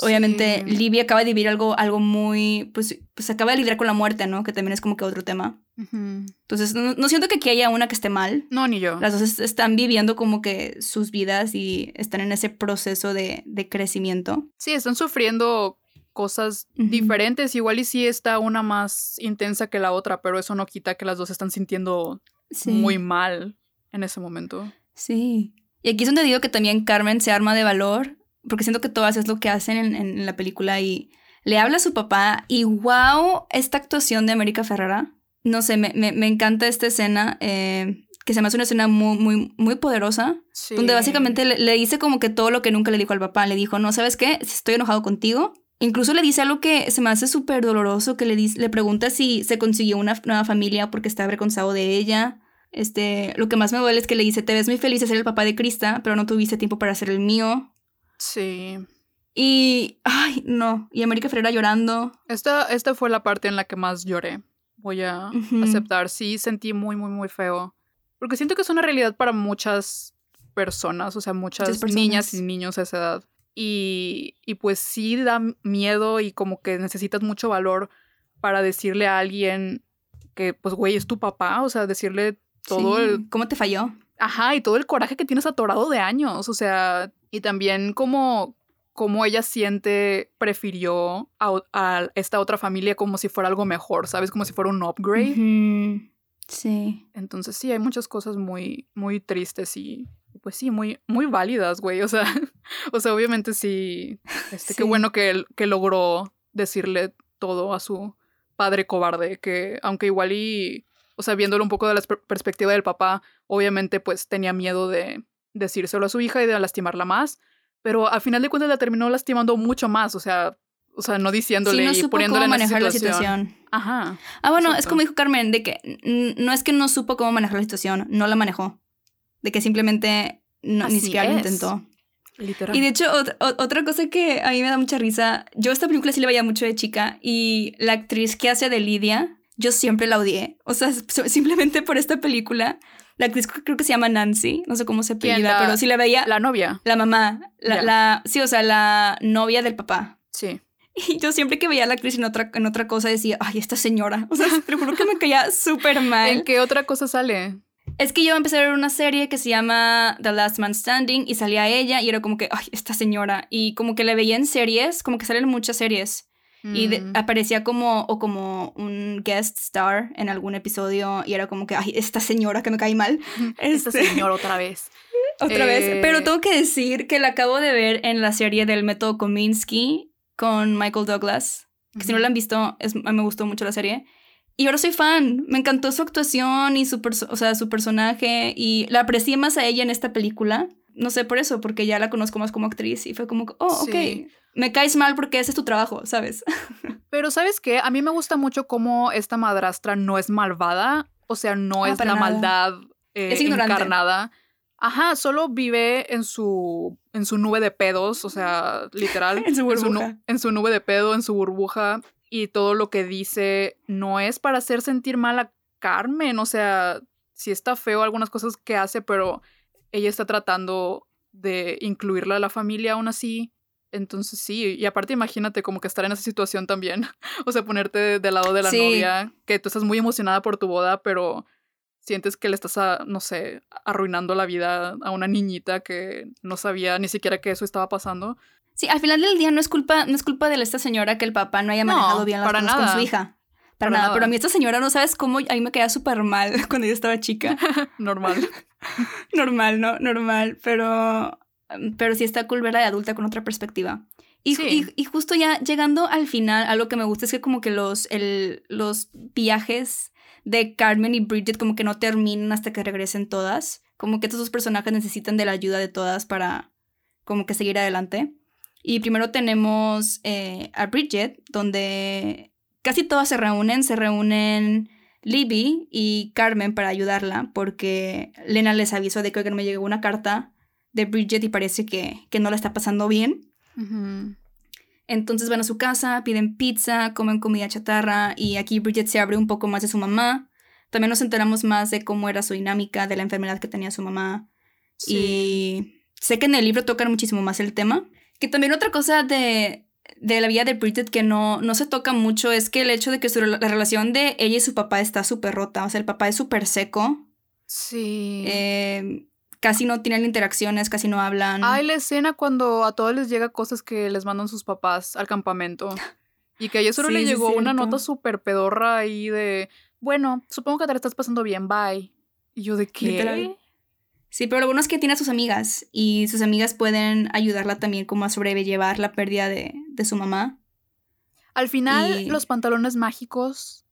Speaker 1: obviamente Libby acaba de vivir algo, algo muy, pues, pues acaba de lidiar con la muerte, ¿no? Que también es como que otro tema. Entonces, no, siento que aquí haya una que esté mal.
Speaker 2: No, ni yo.
Speaker 1: Las dos están viviendo como que sus vidas y están en ese proceso de, de crecimiento.
Speaker 2: Sí, están sufriendo cosas diferentes. Igual y sí está una más intensa que la otra, pero eso no quita que las dos están sintiendo muy mal en ese momento.
Speaker 1: Sí. Y aquí es donde digo que también Carmen se arma de valor, porque siento que todas es lo que hacen en, en la película y le habla a su papá y wow, esta actuación de América Ferrara. No sé, me, me, encanta esta escena. Eh, que se me hace una escena muy, muy, muy poderosa, donde básicamente le, dice como que todo lo que nunca le dijo al papá. Le dijo, no, ¿sabes qué? Estoy enojado contigo. Incluso le dice algo que se me hace súper doloroso, que le, dice, le pregunta si se consiguió una nueva familia porque está avergonzado de ella. Este, lo que más me duele es que le dice, te ves muy feliz de ser el papá de Krista, pero no tuviste tiempo para ser el mío.
Speaker 2: Sí.
Speaker 1: Y, ay, no. Y América Ferreira llorando.
Speaker 2: Esta, esta fue la parte en la que más lloré. Voy a aceptar. Sí, sentí muy, muy, muy feo. Porque siento que es una realidad para muchas personas, o sea, muchas, niñas y niños a esa edad. Y, y pues sí da miedo y como que necesitas mucho valor para decirle a alguien que, pues, güey, es tu papá, o sea, decirle todo el...
Speaker 1: ¿Cómo te falló?
Speaker 2: Ajá, y todo el coraje que tienes atorado de años, o sea, y también como cómo ella siente, prefirió a, esta otra familia como si fuera algo mejor, ¿sabes? Como si fuera un upgrade.
Speaker 1: Sí.
Speaker 2: Entonces sí, hay muchas cosas muy, muy tristes y pues sí, muy, muy válidas, güey. O sea, o sea, obviamente sí. Este, Qué bueno que, que logró decirle todo a su padre cobarde, que aunque igual y, o sea, viéndolo un poco de la perspectiva del papá, obviamente pues tenía miedo de decírselo a su hija y de lastimarla más, pero al final de cuentas la terminó lastimando mucho más, o sea, o sea, no diciéndole no y poniéndole cómo manejar la situación.
Speaker 1: Ajá. Ah, bueno, es como dijo Carmen, de que no es que no supo cómo manejar la situación, no la manejó. De que simplemente ni siquiera lo intentó.
Speaker 2: Literal.
Speaker 1: Y de hecho, otra, cosa que a mí me da mucha risa, yo esta película sí la veía mucho de chica y la actriz que hace de Lidia, yo siempre la odié. O sea, simplemente por esta película la actriz creo que se llama Nancy, no sé cómo se apellida, pero sí la veía.
Speaker 2: La novia.
Speaker 1: La mamá. La, la, sí, o sea, la novia del papá.
Speaker 2: Sí.
Speaker 1: Y yo siempre que veía a la actriz en otra, en otra cosa decía, ay, esta señora. O sea, te juro que me caía súper mal.
Speaker 2: ¿En qué otra cosa sale?
Speaker 1: Es que yo empecé a ver una serie que se llama The Last Man Standing y salía ella y era como que, ay, esta señora. Y como que la veía en series, como que salen muchas series. Y mm. aparecía como, o como un guest star en algún episodio y era como que, ay, esta señora que me cae mal.
Speaker 2: Esta este señora otra vez.
Speaker 1: otra vez. Pero eh, tengo que decir que la acabo de ver en la serie del método Kominsky con Michael Douglas. Que si no la han visto, es, me gustó mucho la serie. Y ahora soy fan. Me encantó su actuación y su, o sea, su personaje. Y la aprecié más a ella en esta película. No sé por eso, porque ya la conozco más como actriz. Y fue como, oh, ok me caes mal porque ese es tu trabajo, ¿sabes?
Speaker 2: Pero ¿sabes qué? A mí me gusta mucho cómo esta madrastra no es malvada, o sea, no ah, es la maldad eh, es encarnada. Ajá, solo vive en su, en su nube de pedos, o sea, literal.
Speaker 1: en su burbuja.
Speaker 2: En su, nube de pedo, en su burbuja. Y todo lo que dice no es para hacer sentir mal a Carmen, o sea, sí está feo algunas cosas que hace, pero ella está tratando de incluirla a la familia aún así. Entonces sí, y aparte imagínate como que estar en esa situación también, o sea, ponerte del lado de la novia, que tú estás muy emocionada por tu boda, pero sientes que le estás, a, no sé, arruinando la vida a una niñita que no sabía ni siquiera que eso estaba pasando.
Speaker 1: Sí, al final del día no es culpa, no es culpa de esta señora que el papá no haya manejado bien las cosas con su hija. Para, nada. Pero a mí esta señora no sabes cómo a mí me quedaba súper mal cuando yo estaba chica.
Speaker 2: normal.
Speaker 1: normal, ¿no? Normal. Pero Em, pero sí está cool verla de adulta con otra perspectiva. Y, y, justo ya llegando al final, algo que me gusta es que como que los, el, los viajes de Carmen y Bridget como que no terminan hasta que regresen todas. Como que estos dos personajes necesitan de la ayuda de todas para como que seguir adelante. Y primero tenemos eh, a Bridget, donde casi todas se reúnen. Se reúnen Libby y Carmen para ayudarla, porque Lena les avisó de que me llegó una carta de Bridget y parece que, no la está pasando bien. Entonces van a su casa, piden pizza, comen comida chatarra y aquí Bridget se abre un poco más de su mamá. También nos enteramos más de cómo era su dinámica, de la enfermedad que tenía su mamá. Y sé que en el libro tocan muchísimo más el tema. Que también otra cosa de, de la vida de Bridget que no, no se toca mucho es que el hecho de que la relación de ella y su papá está súper rota. O sea, el papá es súper seco.
Speaker 2: Sí.
Speaker 1: Eh, casi no tienen interacciones, casi no hablan.
Speaker 2: Hay la escena cuando a todos les llega cosas que les mandan sus papás al campamento. Y que a ella solo le llegó una nota súper pedorra ahí de, bueno, supongo que te la estás pasando bien, bye. Y yo de qué.
Speaker 1: Sí, pero lo bueno es que tiene a sus amigas y sus amigas pueden ayudarla también como a sobrellevar la pérdida de, su mamá.
Speaker 2: Al final, los pantalones mágicos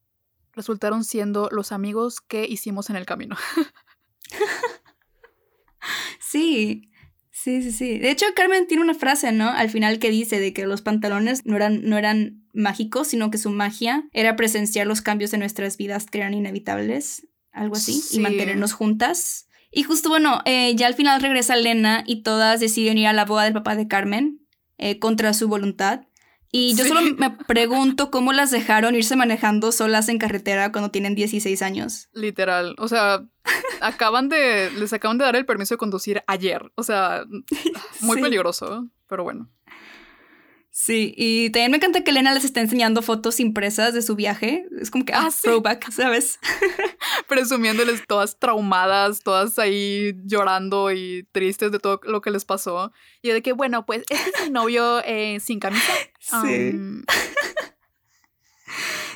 Speaker 2: resultaron siendo los amigos que hicimos en el camino.
Speaker 1: sí, sí, sí, sí. De hecho, Carmen tiene una frase, ¿no? Al final que dice de que los pantalones no eran, no eran mágicos, sino que su magia era presenciar los cambios en nuestras vidas que eran inevitables, algo así, y mantenernos juntas. Y justo, bueno, eh, ya al final regresa Lena y todas deciden ir a la boda del papá de Carmen eh, contra su voluntad. Y yo solo me pregunto cómo las dejaron irse manejando solas en carretera cuando tienen 16 años.
Speaker 2: Literal. O sea, acaban de. Les acaban de dar el permiso de conducir ayer. O sea, muy peligroso, pero bueno.
Speaker 1: Sí, y también me encanta que Elena les está enseñando fotos impresas de su viaje. Es como que, ah, ah throwback, ¿sabes?
Speaker 2: Presumiéndoles todas traumadas, todas ahí llorando y tristes de todo lo que les pasó. Y de que, bueno, pues, este es mi novio eh, sin camisa. Sí.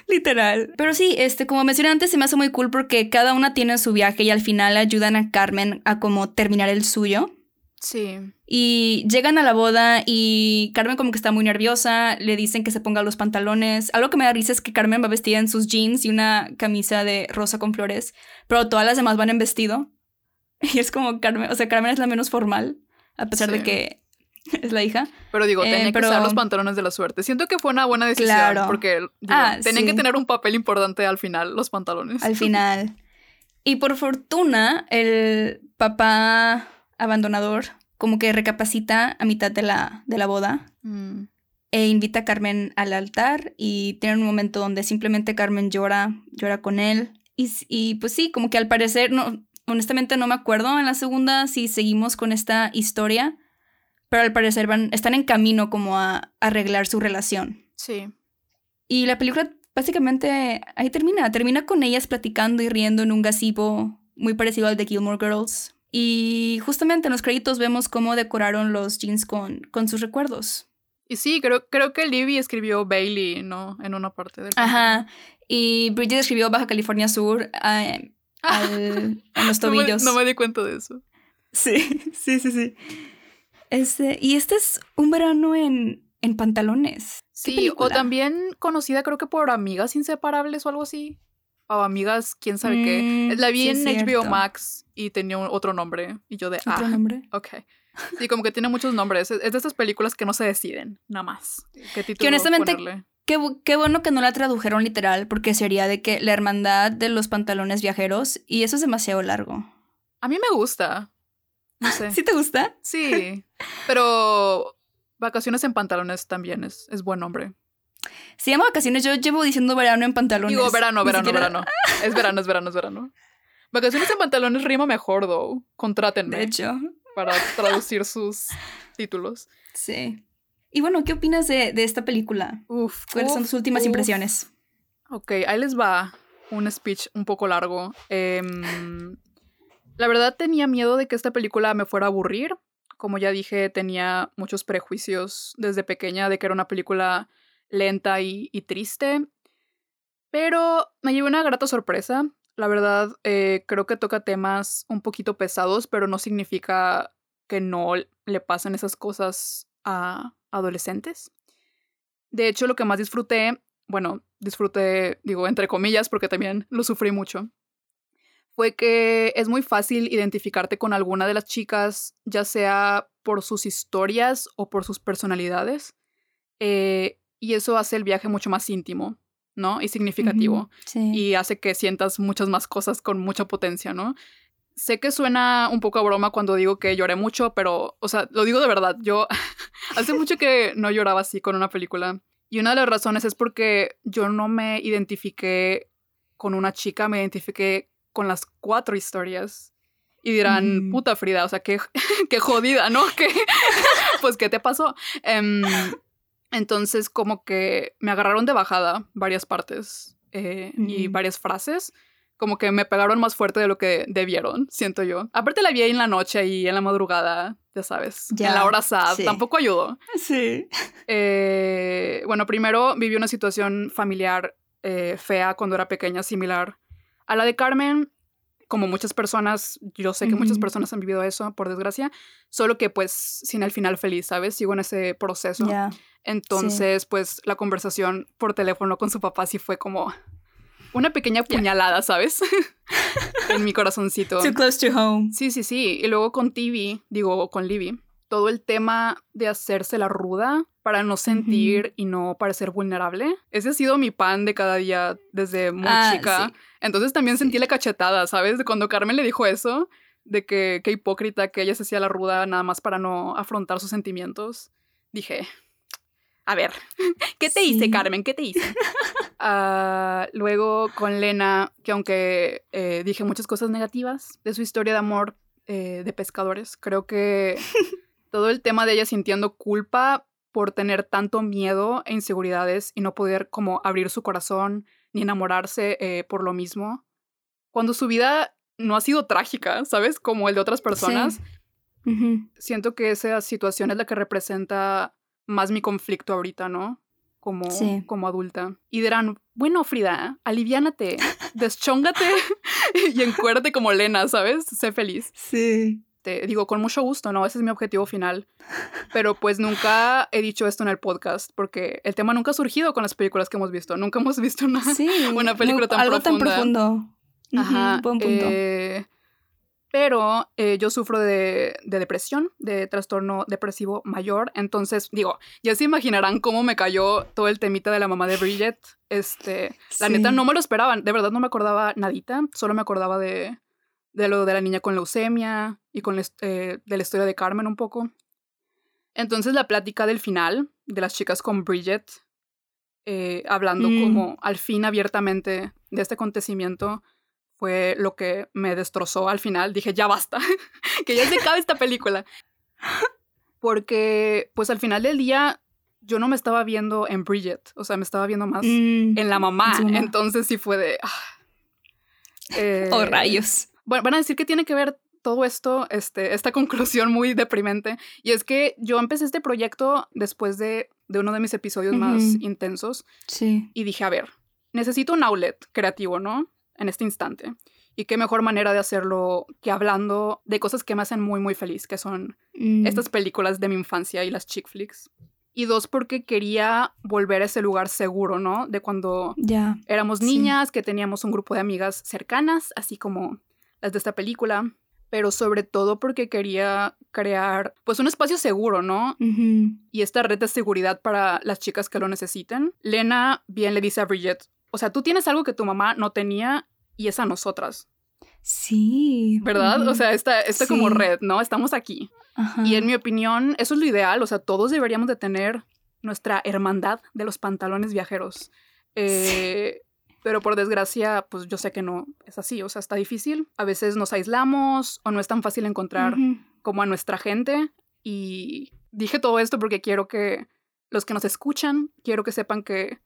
Speaker 1: Literal. Pero sí, este, como mencioné antes, se me hace muy cool porque cada una tiene su viaje y al final ayudan a Carmen a como terminar el suyo.
Speaker 2: Sí.
Speaker 1: Y llegan a la boda y Carmen como que está muy nerviosa, le dicen que se ponga los pantalones. Algo que me da risa es que Carmen va vestida en sus jeans y una camisa de rosa con flores, pero todas las demás van en vestido. Y es como Carmen, o sea, Carmen es la menos formal, a pesar de que es la hija.
Speaker 2: Pero digo, tenía eh, que usar los pantalones de la suerte. Siento que fue una buena decisión porque ah, tenían que tener un papel importante al final, los pantalones.
Speaker 1: Al final. Y por fortuna, el papá abandonador, como que recapacita a mitad de la, de la boda. Mm. E invita a Carmen al altar y tiene un momento donde simplemente Carmen llora, llora con él. Y, y pues sí, como que al parecer, no, honestamente no me acuerdo en la segunda si seguimos con esta historia, pero al parecer van, están en camino como a, arreglar su relación.
Speaker 2: Sí.
Speaker 1: Y la película básicamente ahí termina, termina con ellas platicando y riendo en un gazebo muy parecido al de Gilmore Girls. Y justamente en los créditos vemos cómo decoraron los jeans con, con sus recuerdos.
Speaker 2: Y sí, creo, creo que Libby escribió Bailey, ¿no? En una parte del.
Speaker 1: Ajá. Y Bridget escribió Baja California Sur eh, en los tobillos.
Speaker 2: No me, di cuenta de eso.
Speaker 1: Sí, sí, sí, sí. Este, y este es un verano en, en pantalones.
Speaker 2: Sí, o también conocida creo que por Amigas Inseparables o algo así o amigas, quién sabe qué. Mm, la vi en HBO Max y tenía otro nombre. Y yo de,
Speaker 1: ¿Otro ah, nombre?
Speaker 2: ok. Sí, como que tiene muchos nombres. Es de estas películas que no se deciden, nada más. ¿Qué título
Speaker 1: que honestamente, qué, qué, bueno que no la tradujeron literal, porque sería de que la hermandad de los pantalones viajeros, y eso es demasiado largo.
Speaker 2: A mí me gusta. No sé.
Speaker 1: ¿Sí te gusta?
Speaker 2: Sí. Pero Vacaciones en pantalones también es, es buen nombre.
Speaker 1: Se llama vacaciones, yo llevo diciendo verano en pantalones.
Speaker 2: Digo verano, verano, verano. Es verano, es verano, es verano. Vacaciones en pantalones rima mejor, though. Contrátenme.
Speaker 1: De hecho.
Speaker 2: Para traducir sus títulos.
Speaker 1: Sí. Y bueno, ¿qué opinas de, esta película? Uf. ¿Cuáles son tus últimas impresiones?
Speaker 2: Ok, ahí les va un speech un poco largo. Em, la verdad tenía miedo de que esta película me fuera a aburrir. Como ya dije, tenía muchos prejuicios desde pequeña de que era una película lenta y, triste. Pero me llevé una grata sorpresa. La verdad, eh, creo que toca temas un poquito pesados, pero no significa que no le pasen esas cosas a adolescentes. De hecho, lo que más disfruté, bueno, disfruté, digo, entre comillas, porque también lo sufrí mucho, fue que es muy fácil identificarte con alguna de las chicas, ya sea por sus historias o por sus personalidades. Eh, y eso hace el viaje mucho más íntimo, ¿no? Y significativo. Y hace que sientas muchas más cosas con mucha potencia, ¿no? Sé que suena un poco a broma cuando digo que lloré mucho, pero, o sea, lo digo de verdad. Yo hace mucho que no lloraba así con una película. Y una de las razones es porque yo no me identifiqué con una chica, me identifiqué con las cuatro historias. Y dirán, mm. puta Frida, o sea, qué, qué jodida, ¿no? ¿Qué? pues, ¿qué te pasó? Um, Entonces como que me agarraron de bajada varias partes eh, y varias frases. Como que me pegaron más fuerte de lo que debieron, siento yo. Aparte la vi ahí en la noche y en la madrugada, ya sabes, ya, en la hora sad, tampoco ayudó.
Speaker 1: Sí.
Speaker 2: Eh, bueno, primero viví una situación familiar eh, fea cuando era pequeña, similar a la de Carmen. Como muchas personas, yo sé que muchas personas han vivido eso, por desgracia, solo que pues sin el final feliz, ¿sabes? Sigo en ese proceso. Entonces, pues la conversación por teléfono con su papá sí fue como una pequeña puñalada, ¿sabes? en mi corazoncito.
Speaker 1: Too close to home.
Speaker 2: Sí, sí, sí. Y luego con Tibi, digo, con Libby, todo el tema de hacerse la ruda para no sentir y no parecer vulnerable. Ese ha sido mi pan de cada día desde muy ah, chica. Entonces también sentí la cachetada, ¿sabes? De cuando Carmen le dijo eso, de que qué hipócrita que ella se hacía la ruda nada más para no afrontar sus sentimientos. Dije, a ver, ¿qué te hice, Carmen? ¿Qué te hice? Ah, luego con Lena, que aunque eh, dije muchas cosas negativas de su historia de amor eh, de pescadores, creo que todo el tema de ella sintiendo culpa por tener tanto miedo e inseguridades y no poder como abrir su corazón ni enamorarse eh, por lo mismo. Cuando su vida no ha sido trágica, ¿sabes? Como el de otras personas. Siento que esa situación es la que representa más mi conflicto ahorita, ¿no? Como, como adulta. Y dirán, bueno, Frida, aliviánate, deschóngate y encuérdate como Lena, ¿sabes? Sé feliz.
Speaker 1: Sí.
Speaker 2: Te digo, con mucho gusto, ¿no? Ese es mi objetivo final. Pero pues nunca he dicho esto en el podcast, porque el tema nunca ha surgido con las películas que hemos visto. Nunca hemos visto una, una película tan
Speaker 1: algo
Speaker 2: tan
Speaker 1: profundo. Ajá. buen punto.
Speaker 2: Eh, pero eh, yo sufro de, depresión, de trastorno depresivo mayor. Entonces, digo, ya se imaginarán cómo me cayó todo el temita de la mamá de Bridget. Este, la neta no me lo esperaban, de verdad no me acordaba nadita, solo me acordaba de, de lo de la niña con leucemia y con eh, de la historia de Carmen un poco. Entonces, la plática del final de las chicas con Bridget, eh, hablando mm. como al fin abiertamente de este acontecimiento fue lo que me destrozó al final. Dije, ya basta, que ya se acabe esta película. Porque, pues al final del día, yo no me estaba viendo en Bridget, o sea, me estaba viendo más mm, en la mamá. Entonces sí fue de... Ah,
Speaker 1: eh, oh, rayos.
Speaker 2: Bueno, van a decir que tiene que ver todo esto, este, esta conclusión muy deprimente. Y es que yo empecé este proyecto después de, de uno de mis episodios más intensos.
Speaker 1: Sí.
Speaker 2: Y dije, a ver, necesito un outlet creativo, ¿no? en este instante. Y qué mejor manera de hacerlo que hablando de cosas que me hacen muy, muy feliz, que son mm. estas películas de mi infancia y las chick flicks. Y dos, porque quería volver a ese lugar seguro, ¿no? De cuando éramos niñas, que teníamos un grupo de amigas cercanas, así como las de esta película. Pero sobre todo porque quería crear, pues, un espacio seguro, ¿no? Y esta red de seguridad para las chicas que lo necesiten. Lena bien le dice a Bridget, o sea, tú tienes algo que tu mamá no tenía y es a nosotras.
Speaker 1: Sí.
Speaker 2: ¿Verdad? O sea, esta, esta como red, ¿no? Estamos aquí. Y en mi opinión, eso es lo ideal. O sea, todos deberíamos de tener nuestra hermandad de los pantalones viajeros. Eh, pero por desgracia, pues yo sé que no es así. O sea, está difícil. A veces nos aislamos o no es tan fácil encontrar como a nuestra gente. Y dije todo esto porque quiero que los que nos escuchan, quiero que sepan que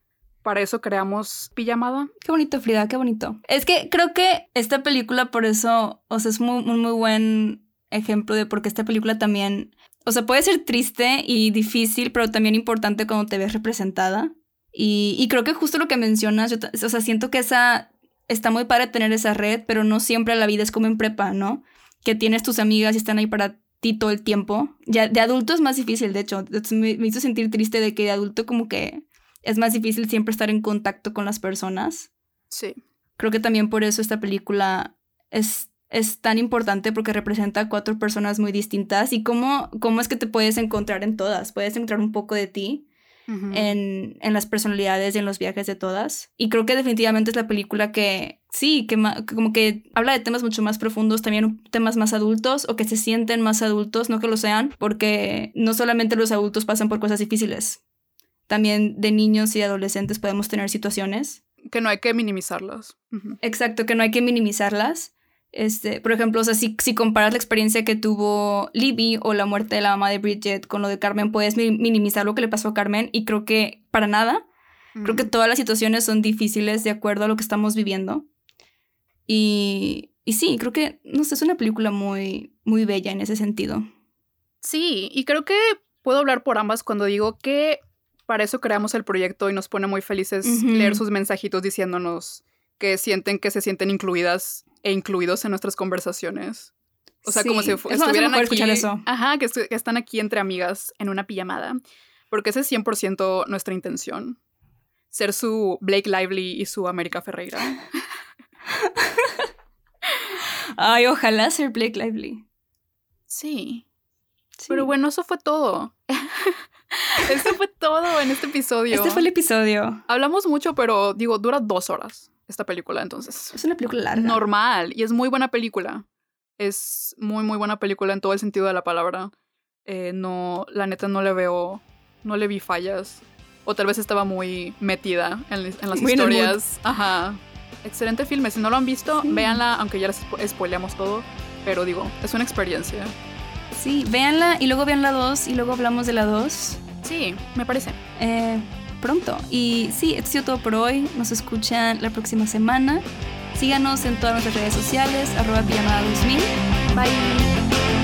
Speaker 2: para eso creamos Pijamada.
Speaker 1: Qué bonito, Frida, qué bonito. Es que creo que esta película, por eso, o sea, es muy, muy, muy buen ejemplo de por qué esta película también, o sea, puede ser triste y difícil, pero también importante cuando te ves representada. Y, creo que justo lo que mencionas, yo, o sea, siento que esa, está muy padre tener esa red, pero no siempre la vida es como en prepa, ¿no? Que tienes tus amigas y están ahí para ti todo el tiempo. Ya de adulto es más difícil, de hecho. Me, me hizo sentir triste de que de adulto como que es más difícil siempre estar en contacto con las personas.
Speaker 2: Sí.
Speaker 1: Creo que también por eso esta película es, es tan importante porque representa a cuatro personas muy distintas y cómo, cómo es que te puedes encontrar en todas. Puedes encontrar un poco de ti en, en, las personalidades y en los viajes de todas. Y creo que definitivamente es la película que sí, que como que habla de temas mucho más profundos, también temas más adultos o que se sienten más adultos, no que lo sean, porque no solamente los adultos pasan por cosas difíciles, también de niños y adolescentes podemos tener situaciones.
Speaker 2: Que no hay que minimizarlas.
Speaker 1: Exacto, que no hay que minimizarlas. Este, por ejemplo, o sea, si, si comparas la experiencia que tuvo Libby o la muerte de la mamá de Bridget con lo de Carmen, puedes minimizar lo que le pasó a Carmen y creo que para nada. Creo que todas las situaciones son difíciles de acuerdo a lo que estamos viviendo. Y, y sí, creo que, no sé, es una película muy, muy bella en ese sentido.
Speaker 2: Sí, y creo que puedo hablar por ambas cuando digo que para eso creamos el proyecto y nos pone muy felices leer sus mensajitos diciéndonos que sienten que se sienten incluidas e incluidos en nuestras conversaciones. O sea, como si estuvieran aquí. Eso. Ajá, que, que, están aquí entre amigas en una pijamada. Porque ese es 100% nuestra intención. Ser su Blake Lively y su América Ferreira.
Speaker 1: Ay, ojalá ser Blake Lively.
Speaker 2: Sí. Pero bueno, eso fue todo. Eso fue todo en este episodio.
Speaker 1: Este fue el episodio.
Speaker 2: Hablamos mucho, pero digo, dura dos horas esta película, entonces.
Speaker 1: Es una película larga.
Speaker 2: Normal. Y es muy buena película. Es muy, muy buena película en todo el sentido de la palabra. Eh, no, la neta no le veo, no le vi fallas. O tal vez estaba muy metida en, las historias. Ajá. Excelente filme. Si no lo han visto, véanla, aunque ya les spoileamos todo. Pero digo, es una experiencia.
Speaker 1: Sí, véanla y luego vean la 2 y luego hablamos de la 2.
Speaker 2: Sí, me parece.
Speaker 1: Eh, pronto. Y sí, esto ha sido todo por hoy. Nos escuchan la próxima semana. Síganos en todas nuestras redes sociales, arroba pijamada 2000. Bye.